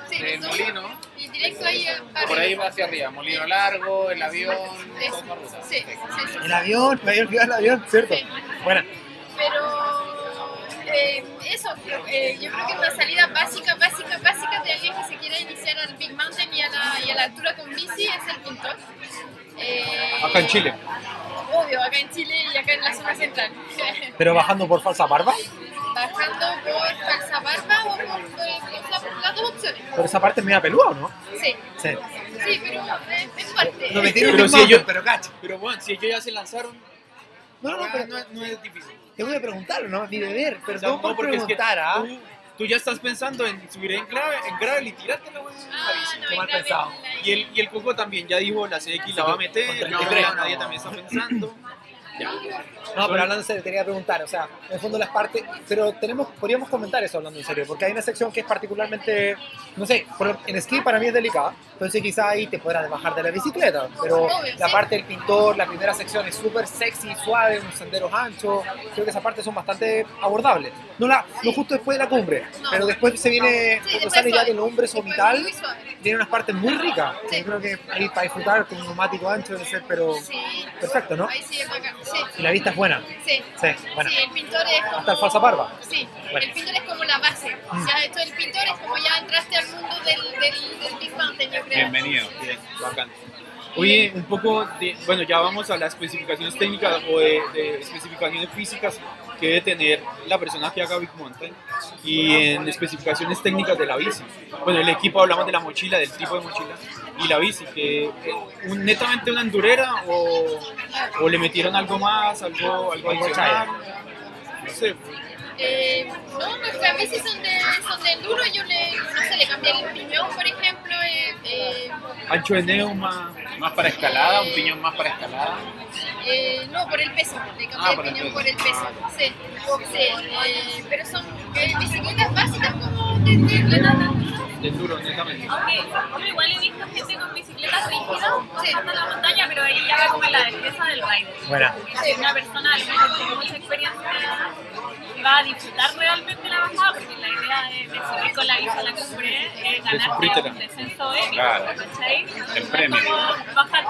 Sí, El nosotros- molino. Y directo ahí a- Por ahí va hacia arriba, molino largo, el avión, ruta. Sí, sí, sí. El avión, me había olvidado el avión, ¿cierto? Sí. Bueno, Pero eh, eso, eh, yo creo que una salida básica, básica, básica de alguien que se quiera iniciar al Big Mountain y a la, y a la altura con bici es el pintor. Eh, Acá en Chile. Obvio, acá en Chile y acá en la zona central. pero bajando por falsa barba, Bajando por Calza Barba o por, por- por las dos opciones. pero esa parte es media peluda, ¿o ¿no? Sí, Sí. sí, pero es, es parte. No me tiro Pero si ellos- pero cacho. Pero bueno, si ellos ya se lanzaron, No, no, ah, pero no, no es difícil. te voy a preguntar, ¿no? Ni beber, O pero sea, no no, por porque es que preguntar, ¿ah? tú, tú ya estás pensando en subir en grave, en gravel y tirártela, güey. Ah, no, Qué mal pensado. la- Y el, y el Coco también ya dijo, la CX la va a meter, no, 33. nadie también está pensando. Ya. No, pero hablando en serio, quería preguntar, o sea, en el fondo las partes, pero tenemos, podríamos comentar eso hablando en serio, porque hay una sección que es particularmente, no sé, por- en esquí para mí es delicada, entonces quizá ahí te podrás bajar de la bicicleta, pero la parte del pintor, la primera sección es súper sexy, suave, unos senderos anchos, creo que esa parte son bastante abordables, no, la, no justo después de la cumbre, No. pero después se viene, cuando sale ya del muy suave. tiene unas partes muy ricas, yo creo que ahí para disfrutar con un neumático ancho debe ser, pero perfecto, ¿no? Sí. Y la vista es buena, Sí. sí, bueno, Sí, el pintor es como... hasta el falsa barba. Sí, Bueno. el pintor es como la base. Mm. Ya esto del pintor es como ya entraste al mundo del, del, del Big Mountain, yo creo. Bienvenido. Bien, bacán. Oye, un poco de, bueno, ya vamos a las especificaciones técnicas o de, de especificaciones físicas que debe tener la persona que haga Big Mountain y en especificaciones técnicas de la bici. Bueno, el equipo hablamos de la mochila, del tipo de mochila y la bici, que eh, un- netamente una endurera o, o le metieron algo más, algo, algo adicional. No sé, Eh, no, nuestras bicis son de, son de enduro. Yo le, no sé, le cambié el piñón, por ejemplo. eh, eh, ancho de neuma, Más para escalada, un piñón más para escalada. eh, no, por el peso. Le cambié Ah, el por el piñón peso. por el peso. Sí, sí. eh, pero son eh, bicicletas básicas como de, de, de enduro, netamente. Aunque yo igual he visto con bicicletas rígidas bajando la montaña, pero ahí ya va como la destreza del rider. Buena. Si una persona tiene mucha experiencia va a disfrutar realmente la bajada, porque la idea de, de subir con la bici a la cumbre es ganarte sufrírtela. un descenso épico, Claro. ¿cachai? El premio. Es como bajar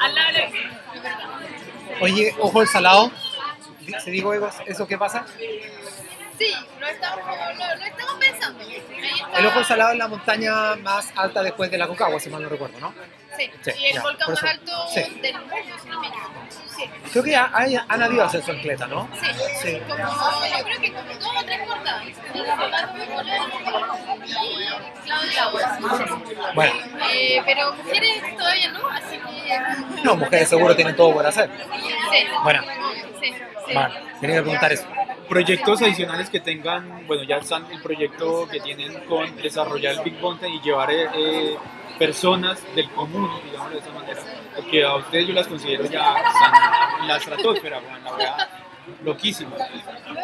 al lado de la. Oye, ojo el salado. ¿Se digo eso, qué pasa? Sí, lo estamos, lo, lo estamos pensando. Está. El ojo del salado es la montaña más alta después de la Concagua, si mal no recuerdo, ¿no? Sí, Sí, y el ya, volcán más alto sí. del mundo, si no me equivoco. Sí, Creo que ha- hay- han habido ascenso en Cleta, ¿no? sí. Sí. Como, yo creo que como dos o tres cortadas. Fernando Nicolás y Claudia Aguas. Bueno, Eh, pero mujeres todavía no, así que. no, mujeres seguro tienen todo por hacer. Sí. Bueno. Sí, sí. Vale, tenía que preguntar eso. Proyectos adicionales que tengan, bueno, ya están el proyecto que tienen con desarrollar el Big Mountain y llevar eh, eh, personas del común, digamos de esa manera. Porque a ustedes yo las considero ya están en la estratosfera, weón, la verdad, loquísima.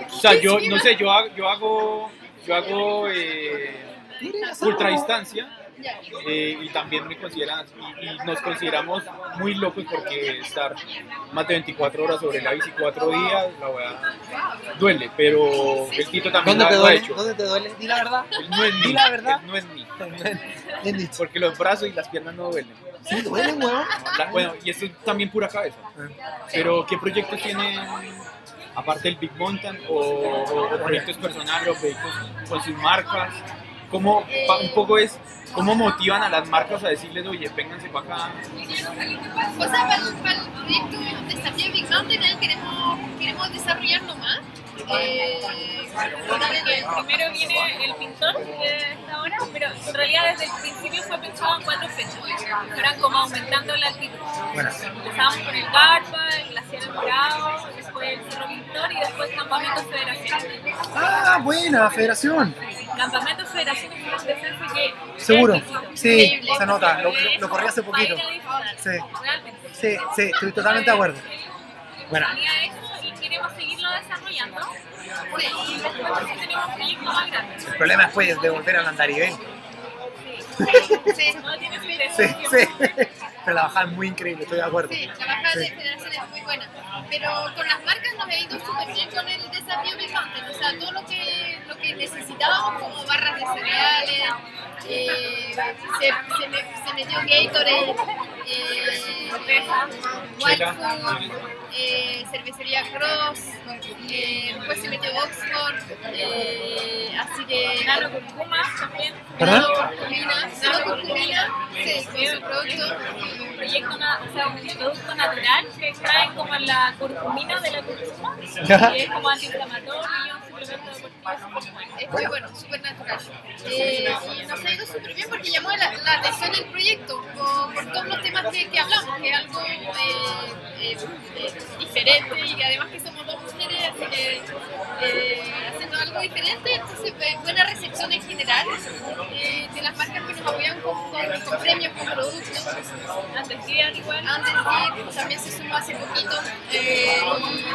O sea, yo, no sé, yo hago, yo hago, yo hago eh, ultra distancia eh, y también me consideran y, y nos consideramos muy locos porque estar más de 24 horas sobre la bici cuatro días la verdad duele pero el Tito también ¿Dónde lo, te ha hecho ¿Dónde te duele? Di la verdad. Él no es Di mí la verdad. él no es mí. porque los brazos y las piernas no duelen. Sí, duelen, weón. Bueno y esto es también pura cabeza. Pero ¿qué proyectos tienen aparte del Big Mountain o, proyectos personales o proyectos con sus marcas ¿Cómo, un poco es cómo motivan a las marcas a decirles oye vénganse para acá O sea, para, el- para el proyecto Desafío Big Mountain queremos, queremos desarrollarlo más. Eh, Primero viene el pintor que está ahora, pero en realidad desde el principio fue pensado en cuatro fechas. Fueran como aumentando la altitud. Empezamos con el Garpa, el Glaciar Morado, después el Cerro Pintor y después Campamento Federación. ah, buena, Federación. Campamento Federación es un que Seguro. Sí, se nota. Lo, lo- corrí hace poquito. Sí. Sí, sí, estoy totalmente de acuerdo. Bueno, y queremos seguirlo desarrollando. Y después tenemos un proyecto más grande. el problema después de volver al andarivel. sí, Sí, sí. Pero la bajada es muy increíble, estoy de acuerdo. sí, la bajada Sí. de federación es muy buena. Pero con las marcas nos ha ido súper bien con el desafío Big Mountain. O sea, todo lo que, lo que necesitábamos como barras de cereales, eh, se, se, me- se metió Gatorade, eh, Wild Chela. Food, eh, cervecería Cross, eh, después se metió Oxford, eh, así que Nano Curcuma también. ¿Perdón? Nano-curcumina, nano-curcumina, sí, con su producto. un proyecto, na- o sea, un producto natural que extrae como la curcumina de la curcuma y es como antiinflamatorio Es muy bueno, súper natural. Eh, y nos ha ido súper bien porque llamó la, la atención el proyecto por, todos los temas que, que hablamos, que es algo eh, eh, diferente y que además que somos dos mujeres, así que eh, haciendo algo diferente, entonces eh, buena recepción en general eh, de las marcas que nos apoyan con, con- con premios, con productos. Antes que igual. Antes sí, también se sumó hace poquito. eh,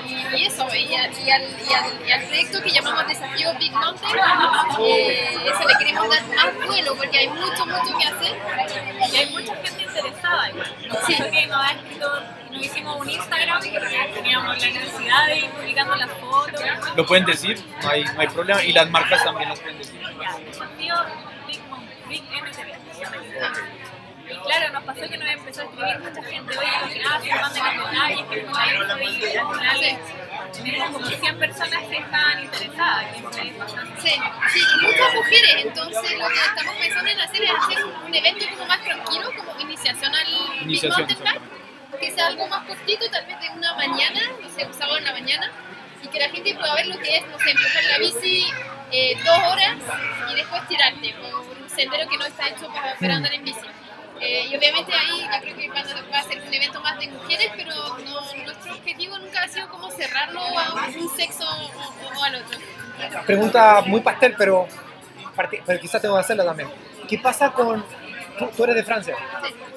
y, y eso, y, al, y, al, y, al, y al proyecto que llamamos Desafío Big Mountain, eh, eso le queremos dar más vuelo porque hay mucho, mucho que hacer. Y hay mucha gente interesada igual. Nos Sí. pasó que nos ha escrito, nos hicimos un Instagram porque teníamos la necesidad de ir publicando las fotos. lo pueden decir no hay, no hay problema y las marcas también las pueden decir Ya, desafío Big Mom, Big MTV. Y claro, nos pasó que nos empezó a escribir mucha gente, oye, gracias, manden los detalles, que con la info y al final tenemos como 100 personas que están interesadas. que es bastante. Sí, sí, y muchas mujeres, entonces lo que estamos pensando en hacer es hacer un evento como más tranquilo, como iniciación al Big Iniciación, que sea algo más cortito, tal vez de una mañana, no sé, un sábado en la mañana, y que la gente pueda ver lo que es, no sé, empezar la bici eh, dos horas y después tirarte. Por un sendero que no está hecho para, para andar en bici. Eh, y obviamente ahí yo creo que va a, ser un evento más de mujeres, pero no- nuestro objetivo nunca ha sido como cerrarlo a un sexo o, o al otro. Pregunta muy pastel, pero, pero quizás tengo que hacerla también. ¿Qué pasa con... Tú, tú eres de Francia.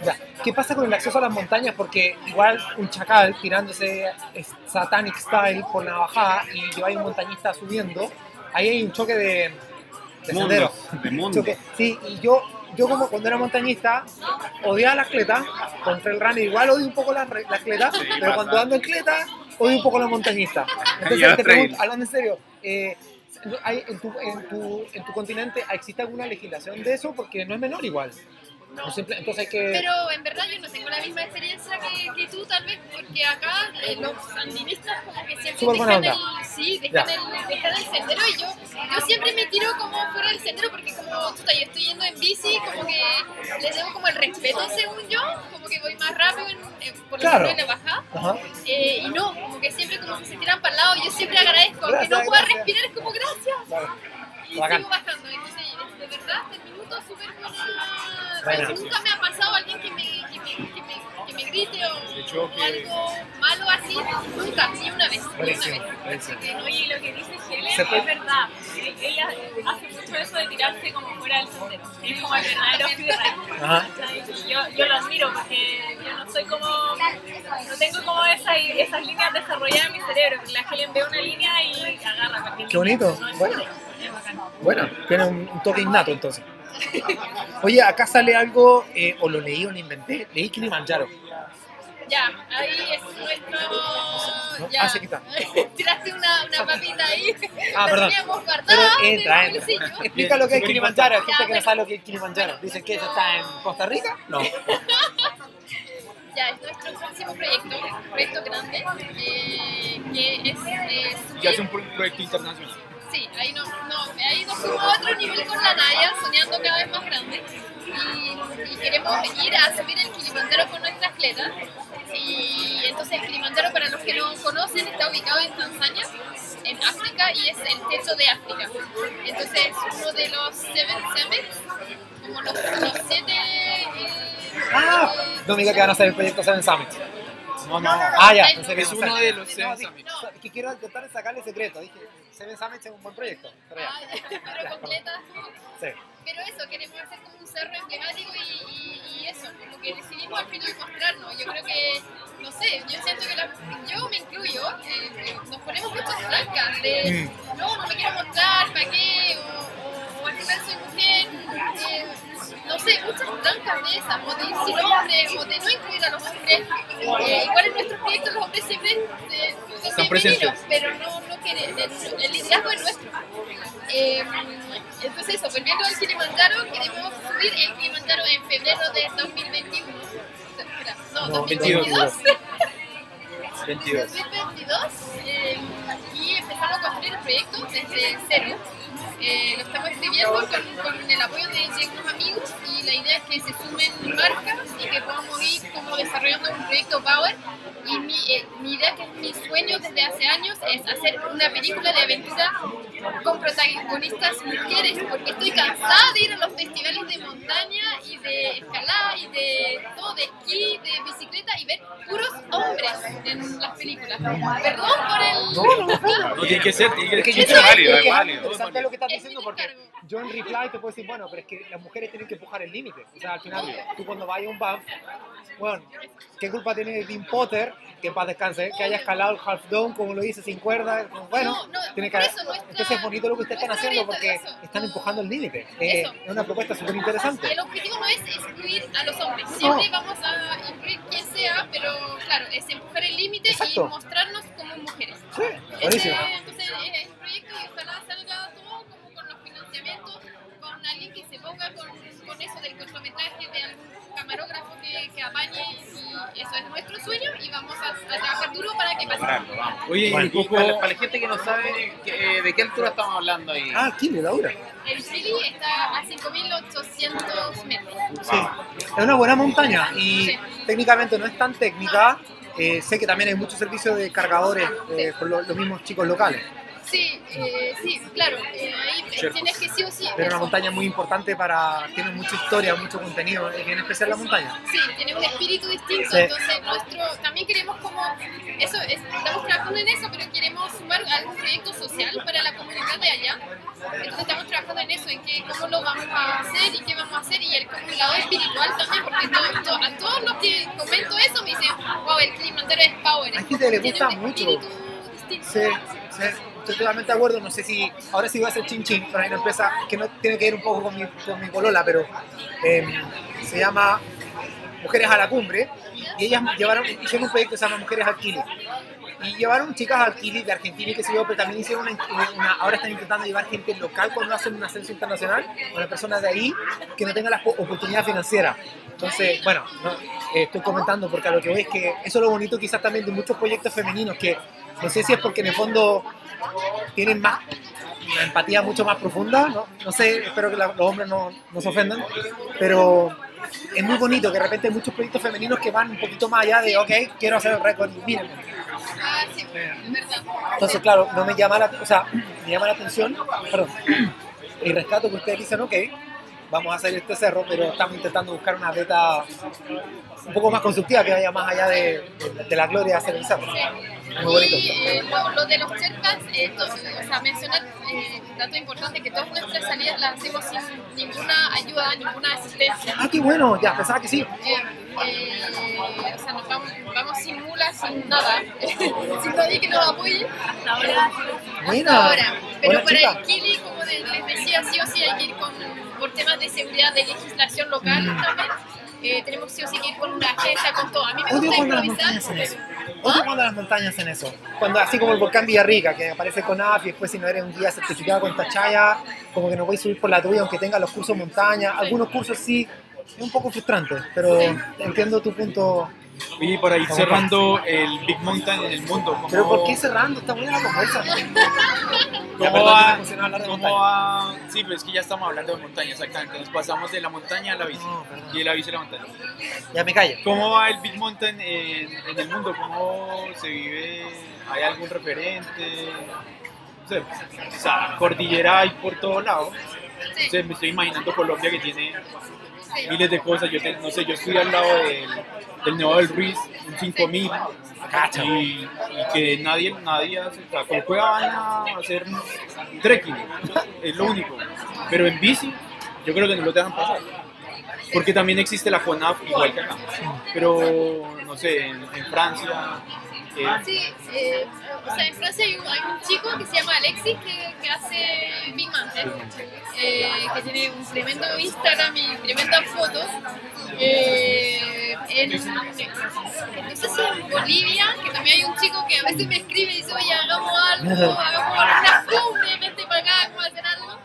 Ya. ¿Qué pasa con el acceso a las montañas? Porque igual un chacal tirándose satanic style por la bajada y yo hay un montañista subiendo, ahí hay un choque de, de Mundo, senderos. de mundo. Choque- Sí, y yo, yo como cuando era montañista, odiaba las cletas, contra el runner igual odio un poco las re- las cletas, pero pasa. cuando ando en cleta, odio un poco los montañistas. Ya, Entonces te pregunto, hablando en serio, eh, ¿hay, en, tu, en, tu, ¿en tu continente existe alguna legislación de eso? Porque no es menor igual. No. O simple- entonces hay que... Pero en verdad yo no tengo la misma experiencia que, que tú, tal vez, porque acá eh, los andinistas como que siempre dejan onda. el, sí, dejan el, dejan el sendero y yo, yo siempre me tiro como fuera del sendero porque como chuta, yo estoy yendo en bici, como que les debo como el respeto según yo, como que voy más rápido en, en- por lo Claro. menos en la bajada. Ajá. Eh, y no, como que siempre como que se tiran para el lado, yo siempre agradezco, aunque no pueda gracias. respirar, es como gracias. Claro. Y Bacán. sigo bajando, entonces de verdad este minuto súper. Buena. Nunca me ha pasado alguien que me, que me, que me, que me grite o, o algo malo así, nunca, ni una vez, ni una vez. Oye, y lo que dice Helen es verdad. Ella hace mucho eso de tirarse como fuera del sendero. Es como el verdadero freeride. Yo, yo lo admiro porque yo no soy como. No tengo como esa, esas líneas desarrolladas en mi cerebro. La Helen ve una línea y agarra. Qué bonito. No Bueno. Bueno, tiene un, un toque innato entonces. Oye, acá sale algo, eh, o lo leí o lo inventé, leí Kilimanjaro. Ya, ahí es nuestro. ¿No? Ya. Ah, sí, aquí está. Tiraste una, una papita ahí. Ah, perdón. teníamos Pero guardada. entra. Explica lo que es Kilimanjaro, hay gente Ya, que no sabe lo que es Kilimanjaro. Dicen que eso está en Costa Rica. No. Ya, es nuestro próximo proyecto, un proyecto grande, eh, que es eh, Ya es subir- un pro- proyecto internacional. Sí, ahí otro nivel con la Naya, soñando cada vez más grande. Y, y queremos ir a subir el Kilimanjaro con nuestra atleta. Y entonces el Kilimanjaro, para los que no conocen, está ubicado en Tanzania, en África, y es el techo de África. Entonces es uno de los Seven Summits, como los, los siete... eh, Ah, eh, diga que van a hacer el proyecto Seven Summit. No, no. Ah, ya, Ay, pensé que Es uno de los No, Seven sí, Summit. no, es que quiero intentar sacarle secreto. Dije, Seven Summit es un buen proyecto. Pero ya. ah, pero completa. Sí. Pero eso, queremos hacer como un cerro emblemático y, y- y eso, como que decidimos al final mostrarnos. Yo creo que, no sé, yo siento que la- yo me incluyo, eh, eh, nos ponemos muchas trancas de no, no me quiero mostrar, ¿para qué? O, soy mujer, eh, no sé, muchas trancas de esas, o de sin hombres, o de no incluir a los hombres. Eh, igual en nuestros proyectos los hombres siempre eh, son presentes. pero no, no quieren, el, el liderazgo es nuestro. Eh, entonces eso, volviendo al Kilimanjaro, queremos subir el Kilimanjaro en febrero de 2021. Espera, no, No, 2022. 22. 2022 eh, y empezamos a construir el proyecto desde cero. Eh, lo estamos escribiendo con, con el apoyo de, unos amigos y la idea es que se sumen marcas y que podamos ir como desarrollando un proyecto Power. Y mi, eh, mi idea, que es mi sueño desde hace años, es hacer una película de aventura con protagonistas mujeres, porque estoy cansada de ir a los festivales de montaña y de escalada y de todo, de esquí, de bicicleta y ver puros hombres en las películas. Perdón por el... No, no, No tiene que ser, tiene que ser. Es válido, es es que válido. interesante lo que estás Es diciendo porque yo en reply te puedo decir, bueno, pero es que las mujeres tienen que empujar el límite. O sea, al final, tú cuando vayas a un Banff, bueno, ¿qué culpa tiene Dean Potter, que en paz descanse, que haya escalado el Half Dome, como lo dice, sin cuerda? Bueno, No, no, tiene que eso nuestra- Entonces es bonito lo que ustedes están haciendo porque eso. están empujando el límite. Eh, es una propuesta súper interesante. El objetivo no es excluir a los hombres, siempre vamos a incluir quien sea, pero claro, es empujar el límite y mostrarnos como mujeres. Sí, Ese, buenísimo. entonces es eso del cortometraje de algún camarógrafo que, que apañe y eso es nuestro sueño y vamos a, a trabajar duro para que pase. Vamos. Oye, Bueno, poco. Para, la- para la gente que no sabe, que- ¿de qué altura estamos hablando ahí? Ah, aquí, la dura. El Chili está a 5.800 metros. Sí, es una buena montaña y Sí. técnicamente no es tan técnica. Eh, sé que también hay muchos servicios de cargadores eh, por lo- los mismos chicos locales, Sí, eh, sí, claro, eh, ahí tienes que sí o sí. pero una montaña muy importante para. tiene mucha historia, mucho contenido, es bien especial la montaña. Sí, tiene un espíritu distinto, Sí. entonces nuestro, también queremos como, eso, es- estamos trabajando en eso, pero queremos sumar algún proyecto social para la comunidad de allá. Entonces estamos trabajando en eso, en que, cómo lo vamos a hacer y qué vamos a hacer, y el, como el lado espiritual también, porque todo- todo- a todos los que comento eso me dicen, wow, el Kilimanjaro es power. Gente que le gusta mucho. espíritu distinto. Sí, sí, estoy totalmente de acuerdo. No sé si ahora sí voy a hacer chin chin, pero hay una empresa que no tiene que ver un poco con mi, con mi polola, pero eh, se llama Mujeres a la Cumbre y ellas llevaron, hicieron un proyecto que se llama Mujeres al Kili. Y llevaron chicas al Kili de Argentina y qué sé yo, pero también hicieron una, una- ahora están intentando llevar gente local cuando hacen un ascenso internacional, con personas de ahí que no tengan la po- oportunidad financiera. Entonces, bueno, no, eh, estoy comentando porque a lo que voy es que eso es lo bonito quizás también de muchos proyectos femeninos, que no sé si es porque en el fondo tienen más empatía mucho más profunda, no, no sé, espero que los hombres no, no se ofendan, pero es muy bonito que de repente hay muchos proyectos femeninos que van un poquito más allá de, ok, quiero hacer el récord. Entonces, claro, no me llama la, o sea, me llama la atención, perdón, y rescato que ustedes dicen, ok, vamos a hacer este cerro, pero estamos intentando buscar una beta un poco más constructiva que vaya más allá de, de- de la gloria de hacer el cerro. Muy bonito. Y eh, lo, lo de los cercas, eh, to- o sea, mencionar eh, dato importante, que todas nuestras salidas las hacemos sin ninguna ayuda, ninguna asistencia. Ah, qué bueno, ya, pensaba que sí. Eh, eh, o sea, nos vamos, vamos sin mulas, sin nada, sin nadie que nos apoye Hasta ahora Buena. ahora. Pero Buena para chica. el Kili, como les decía, sí o sí hay que ir con, por temas de seguridad, de legislación local Mm. también. Eh, tenemos sí o sí que ir con una agencia, con todo. A mí me Odio gusta cuando las improvisar. montañas hacen eso. Odio cuando las montañas hacen eso. Cuando así como el volcán Villarrica, que aparece con AF y después si no eres un guía certificado con Tachaya, como que no puedes subir por la tuya aunque tengas los cursos montaña. Algunos cursos sí, es un poco frustrante, pero entiendo tu punto. Y para ir cerrando el Big Mountain en el mundo. ¿cómo- Pero ¿por qué cerrando? Está buena la conversa. ¿Cómo va? ¿Cómo va? Sí, pero es que ya estamos hablando de montaña, exactamente. Nos pasamos de la montaña a la bici. No. Y de la bici a la montaña. Ya me callo. ¿Cómo va el Big Mountain en, en el mundo? ¿Cómo se vive? ¿Hay algún referente? No sé, o sea, cordillera hay por todos lados. Sí, Entonces me estoy imaginando Colombia que tiene. Miles de cosas. Yo te- no sé, yo estoy al lado del, del Nevado del Ruiz, un 5000, Cacha. y, y que nadie, nadie hace, o sea, con cueva van a hacer trekking, es lo único. Pero en bici, yo creo que no lo dejan pasar. Porque también existe la CONAF igual que acá. Pero, no sé, en, en Francia. Eh, Sí, eh, o sea, en Francia hay un, chico que se llama Alexis que, que hace Big Mountain, eh, que tiene un tremendo Instagram y tremendas fotos. Eh, en, en Bolivia, que también hay un chico que a veces me escribe y dice, oye, hagamos algo, hagamos alguna cumbre, vente para acá, vamos hacer algo.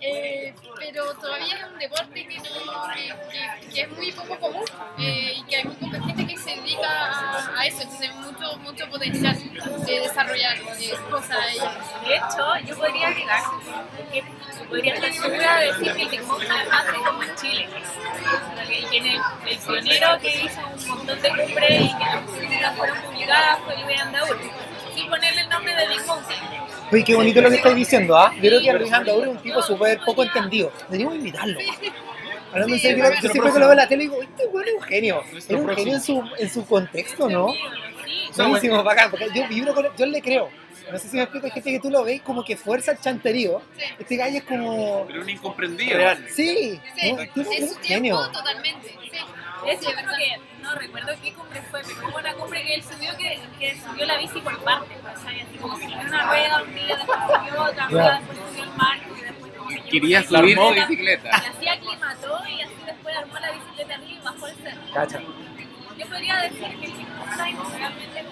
Eh, pero todavía es un deporte que, no, que, que- que es muy poco común eh, y que hay muy poca gente que se dedica a, a eso, entonces mucho, mucho potencial de desarrollar eh, cosas ahí. De hecho, yo podría agregar que podría estar segura de decir que el Mountain nace como en Chile. Y que en el, el pionero que hizo un montón de cumbres y que las fueron publicadas fue Luis Andaur. Sin ponerle el nombre de Big. Oye, qué bonito lo que estáis diciendo, ¿ah? Yo creo que Luis Andaur es un tipo súper poco entendido. Deberíamos invitarlo. Hablando en serio, yo siempre que lo veo en la tele digo, este güey es un genio. Es un genio en su, en su contexto, ¿no? Sí, Buenísimo, bacán, porque yo vibro con él, yo le creo. No sé si me explico, hay gente que tú lo ves como que fuerza el chanterío. Sí. Este gallo es como... Pero un incomprendido. Real. Sí, es es un genio. totalmente. Sí, Hecho, Sí, creo que, no recuerdo qué cumbre fue, pero hubo una cumbre que él subió que, que subió la bici por partes, ¿cachai? Así como que subió una rueda un día, después subió otra rueda, después subió el marco y después como que Quería subir armó. su bicicleta. Y así aclimató y así después armó la bicicleta arriba y bajó el cerro. Cacha. Yo podría decir que el Bitcoin realmente.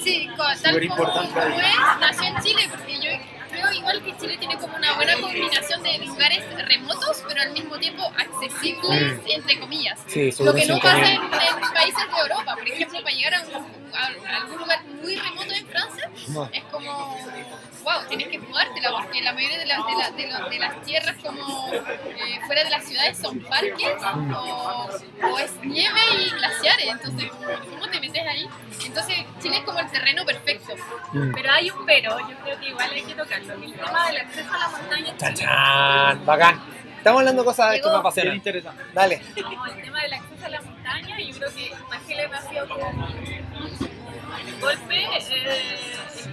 Sí, co- tal como, es, nació en Chile, porque yo creo igual que Chile tiene como una buena combinación de lugares remotos, pero al mismo tiempo accesibles, entre comillas. Mm. Sí, Lo que no pasa en, en países de Europa, por ejemplo, para llegar a, un- a- a algún lugar muy remoto en Francia, No. es como, wow, tienes que jugártela, porque la mayoría de, las de, la- de la- de las tierras como eh, fuera de las ciudades son parques o, o es nieve y glaciares, entonces, ¿cómo te metes ahí? Entonces, Chile es como el terreno perfecto. Mm. Pero hay un pero, yo creo que igual hay que tocarlo. que El tema del acceso a la montaña chan, bacán. Estamos hablando de cosas que Llegó. me Bien apasionan. interesante. Dale. No, el tema del acceso a la montaña, yo creo que más que le ha sido como un golpe, eh,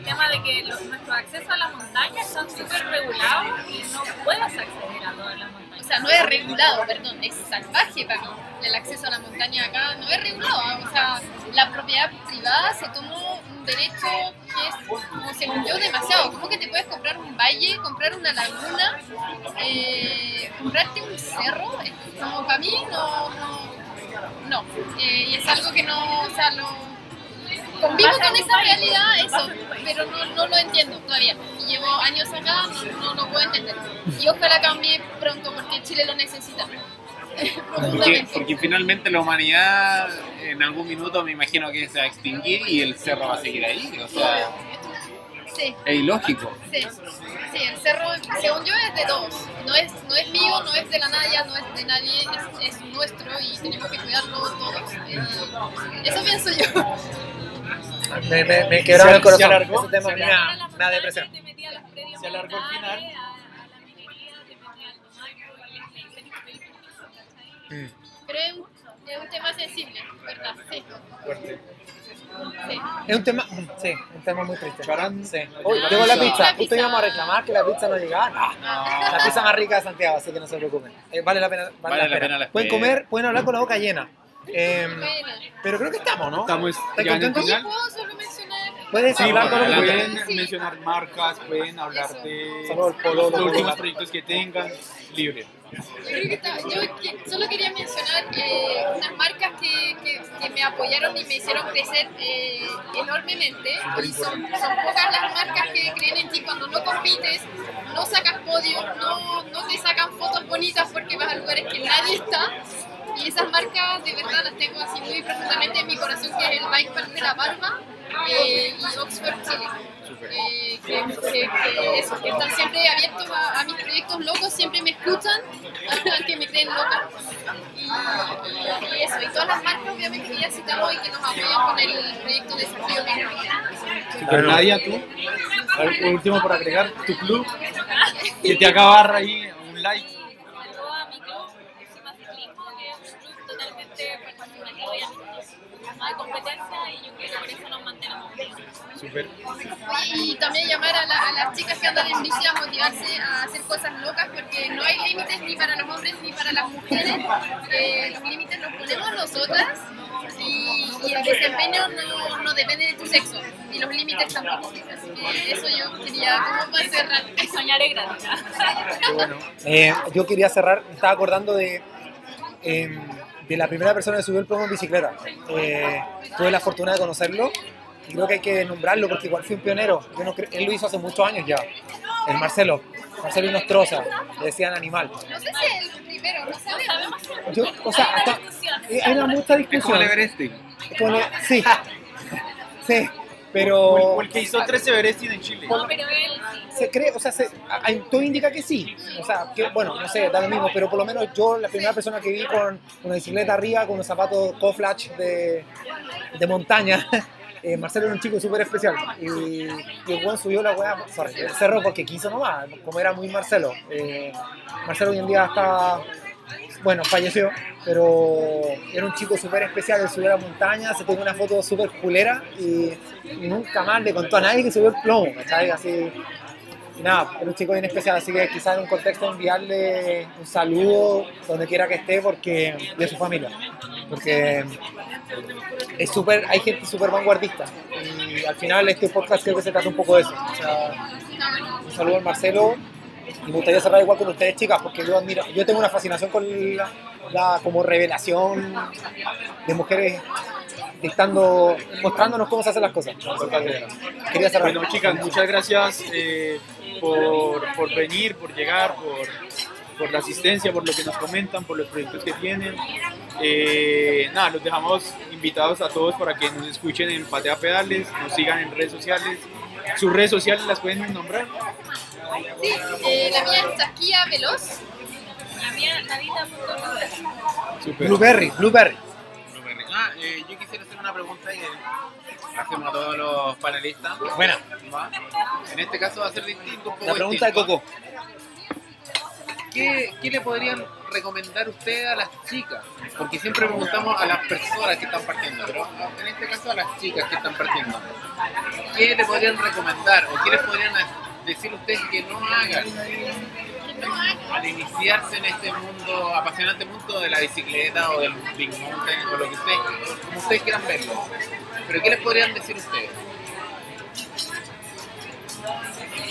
tema de que los, nuestros accesos a la montaña están súper regulados y no puedes acceder a todas las O montañas. sea, no es regulado, perdón, es salvaje para mí. El acceso a la montaña acá no es regulado. ¿ah? O sea, la propiedad privada se tomó un derecho que es, como según yo, demasiado. ¿Cómo que te puedes comprar un valle, comprar una laguna, eh, comprarte un cerro? Como para mí no, no, no. Eh, y es algo que no, o sea, lo, convivo con esa país, realidad, eso, pero no, no lo entiendo todavía. Y llevo años acá, no, no lo puedo entender. Y ojalá cambie pronto porque Chile lo necesita. Porque, porque finalmente la humanidad en algún minuto me imagino que se va a extinguir y el cerro va a seguir ahí. O sea, Sí, es ilógico. sí. Sí, el cerro, según yo, es de todos. No es, no es mío, no es de la Naya, no es de nadie, es, es nuestro y tenemos que cuidarlo todos. Eh, eso pienso yo. Me, me, me quebraron ¿Se- el corazón. se alargó? Ese tema ¿Se me da, la me da depresión. Se alargó el final. Mm. Pero es un, es un tema sensible, ¿verdad? Sí. Sí. Es un tema, sí, un tema muy triste. Charán. Sí. Uy, llegó la pizza. Justo íbamos a reclamar que la pizza no llegaba. No, La pizza más rica de Santiago, así que no se preocupen. Eh, vale la pena. Vale, Vale la la pena. pena la pueden comer, pueden hablar con la boca llena. Eh, pero creo que estamos, ¿no? Estamos ¿Estás ya en el final. ¿puedo solo mencionar? Puedes Sí, hablar con pueden Sí. mencionar marcas, pueden hablar Eso. de polo, los lo últimos proyectos que tengan, libre. Yo, creo que está- yo que- solo quería mencionar eh, unas marcas que, que, que me apoyaron y me hicieron crecer eh, enormemente. Y son, son pocas las marcas que creen en ti cuando no compites, no sacas podio, no, no te sacan fotos bonitas porque vas a lugares que nadie está. Y esas marcas de verdad las tengo así muy profundamente en mi corazón, que es el Bike Park de la Barba eh, y Oxford Chile. Eh, que, que- que eso, que están siempre abiertos a, a mis proyectos locos, siempre me escuchan, que me creen loca. Y, y- y eso, y todas las marcas obviamente que ya citamos y que nos apoyan con el proyecto Desafío Negro. Super Nadia, tú. Por último, por agregar, tu club, que te haga barra ahí, un like. Hay competencia y yo creo que por eso nos mantenemos unidos. Super. Y también llamar a, la- a las chicas que andan en bici a motivarse a hacer cosas locas porque no hay límites ni para los hombres ni para las mujeres. Eh, los límites los ponemos nosotras y, y el desempeño no, no depende de tu sexo y los límites tampoco. Así que eso yo quería como para cerrar. Soñar es gratis. Bueno. Eh, yo quería cerrar, me estaba acordando de, eh, de la primera persona que subió el plomo en bicicleta. Eh, tuve la fortuna de conocerlo y creo que hay que nombrarlo porque igual fue un pionero. Yo no cre- él lo hizo hace muchos años ya. El Marcelo, Marcelo Inostroza, le decían animal. No sé si es el primero, no sabemos. Yo, o sea, hasta, discusión. eh, hay una mucha Es como discusión. el Everesting. El- sí, O pero el que hizo tres Everesting en Chile. No, pero él sí. se cree, o sea, se, hay- todo indica que sí. O sea, que, bueno, no sé, da lo mismo, pero por lo menos yo, la primera persona que vi con una bicicleta arriba, con unos zapatos co-flash de, de montaña, eh, Marcelo era un chico súper especial. Y, y el buen subió la weá, cerro porque quiso nomás, como era muy Marcelo. Eh, Marcelo hoy en día está, bueno, falleció, pero era un chico súper especial, él subió a la montaña, se tomó una foto súper culera y, nunca más le contó a nadie que subió el plomo, ¿cachai? Así, y nada, era un chico bien especial, así que quizás en un contexto enviarle un saludo donde quiera que esté porque, y a su familia, porque es súper, hay gente súper vanguardista y al final este podcast creo que se trata un poco de eso. O sea, un saludo al Marcelo y me gustaría cerrar igual con ustedes chicas porque yo admiro, yo tengo una fascinación con la, la como revelación de mujeres dictando, mostrándonos cómo se hacen las cosas. Quería cerrar. Bueno, chicas, muchas gracias eh, por, por venir, por llegar, por, por la asistencia, por lo que nos comentan, por los proyectos que tienen. Eh, nada, los dejamos invitados a todos para que nos escuchen en Patea Pedales, nos sigan en redes sociales. Sus redes sociales las pueden nombrar. Sí, eh, la mía es Tasquilla Veloz. La mía, Nadita.com. Super. Blueberry, Blueberry. Ah, eh, yo quisiera hacer una pregunta que hacemos a todos los panelistas. Buena. En este caso va a ser distinto. Un poco La pregunta de distinto. Coco. ¿Qué, ¿Qué le podrían recomendar ustedes a las chicas? Porque siempre preguntamos a las personas que están partiendo, pero en este caso a las chicas que están partiendo. ¿Qué le podrían recomendar o qué les podrían decir ustedes que no hagan al iniciarse en este mundo, apasionante mundo de la bicicleta o del big mountain o lo que ustedes, como ustedes quieran verlo? Pero ¿qué les podrían decir ustedes?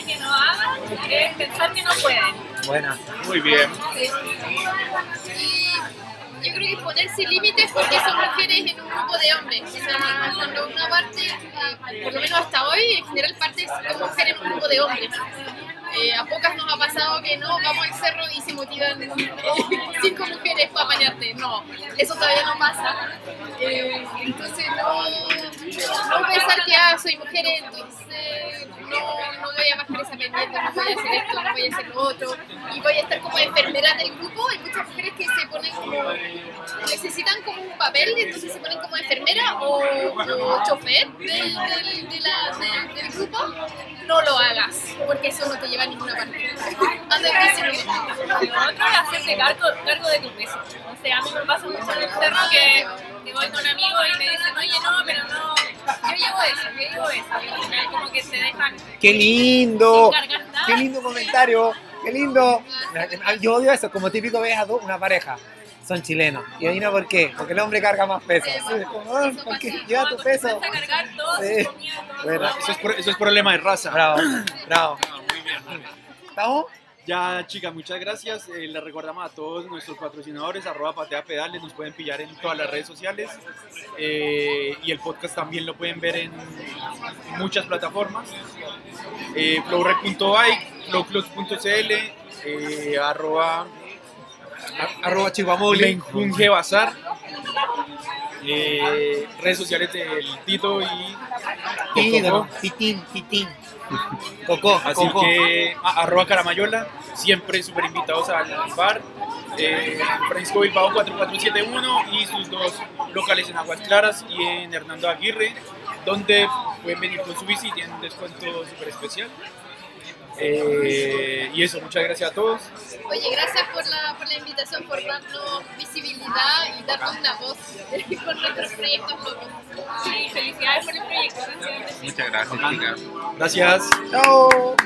que no hagan es pensar que no pueden. Buena. Muy bien. Yo creo que ponerse límites porque son mujeres en un grupo de hombres. O sea, cuando una parte, eh, por lo menos hasta hoy, en general partes con mujeres en un grupo de hombres. Eh, a pocas nos ha pasado que no, vamos al cerro y se motivan cinco mujeres para apañarte. No, eso todavía no pasa. Eh, entonces, no, no pensar que ah, soy mujer, entonces no, no voy a bajar esa pendiente, no voy a hacer esto, no voy a hacer lo otro. Y voy a estar como enfermera del grupo. Hay muchas mujeres que se ponen como, necesitan como un papel, entonces se ponen como enfermera o, o chofer del, del, de la- del- del grupo. No lo hagas, porque eso no te lleva a ninguna parte. Lo otro es hacerte cargo, cargo de tu peso. O sea, a mí me pasa mucho en el cerro que, que voy con amigos y me dicen, oye, no, pero no, yo llevo eso, yo llevo eso. Y al final como que te dejan ¡Qué lindo! ¡Qué lindo comentario! ¡Qué lindo! Yo odio eso, como típico ves a dos- una pareja. Son chilenos. Y adivina por qué. Porque el hombre carga más peso. Sí, Sí, ah, eso porque lleva tu peso. Vas a cargar todo. Bueno, Eso es, eso es problema de raza. bravo, bravo. Ya, chicas, muchas gracias. Eh, les recordamos a todos nuestros patrocinadores, arroba patea pedales, nos pueden pillar en todas las redes sociales. Eh, y el podcast también lo pueden ver en muchas plataformas. Eh, flowrec.bike, flowclubs.cl, eh, arroba A- Arroba. Menjunje Bazar. Eh, redes sociales del Tito y. Coco. Pitín, pitín. Coco, Así Coco. que a- arroba Caramayola, siempre súper invitados al bar. Eh, Francisco Bilbao 4471 y sus dos locales en Aguas Claras y en Hernando Aguirre, donde pueden venir con su bici y tienen un descuento súper especial. Eh, y eso, muchas gracias a todos. Oye, gracias por la, por la invitación, por darnos visibilidad y darnos la voz con nuestros proyectos locos. Sí, felicidades por el proyecto. Muchas gracias. Gracias. Chao.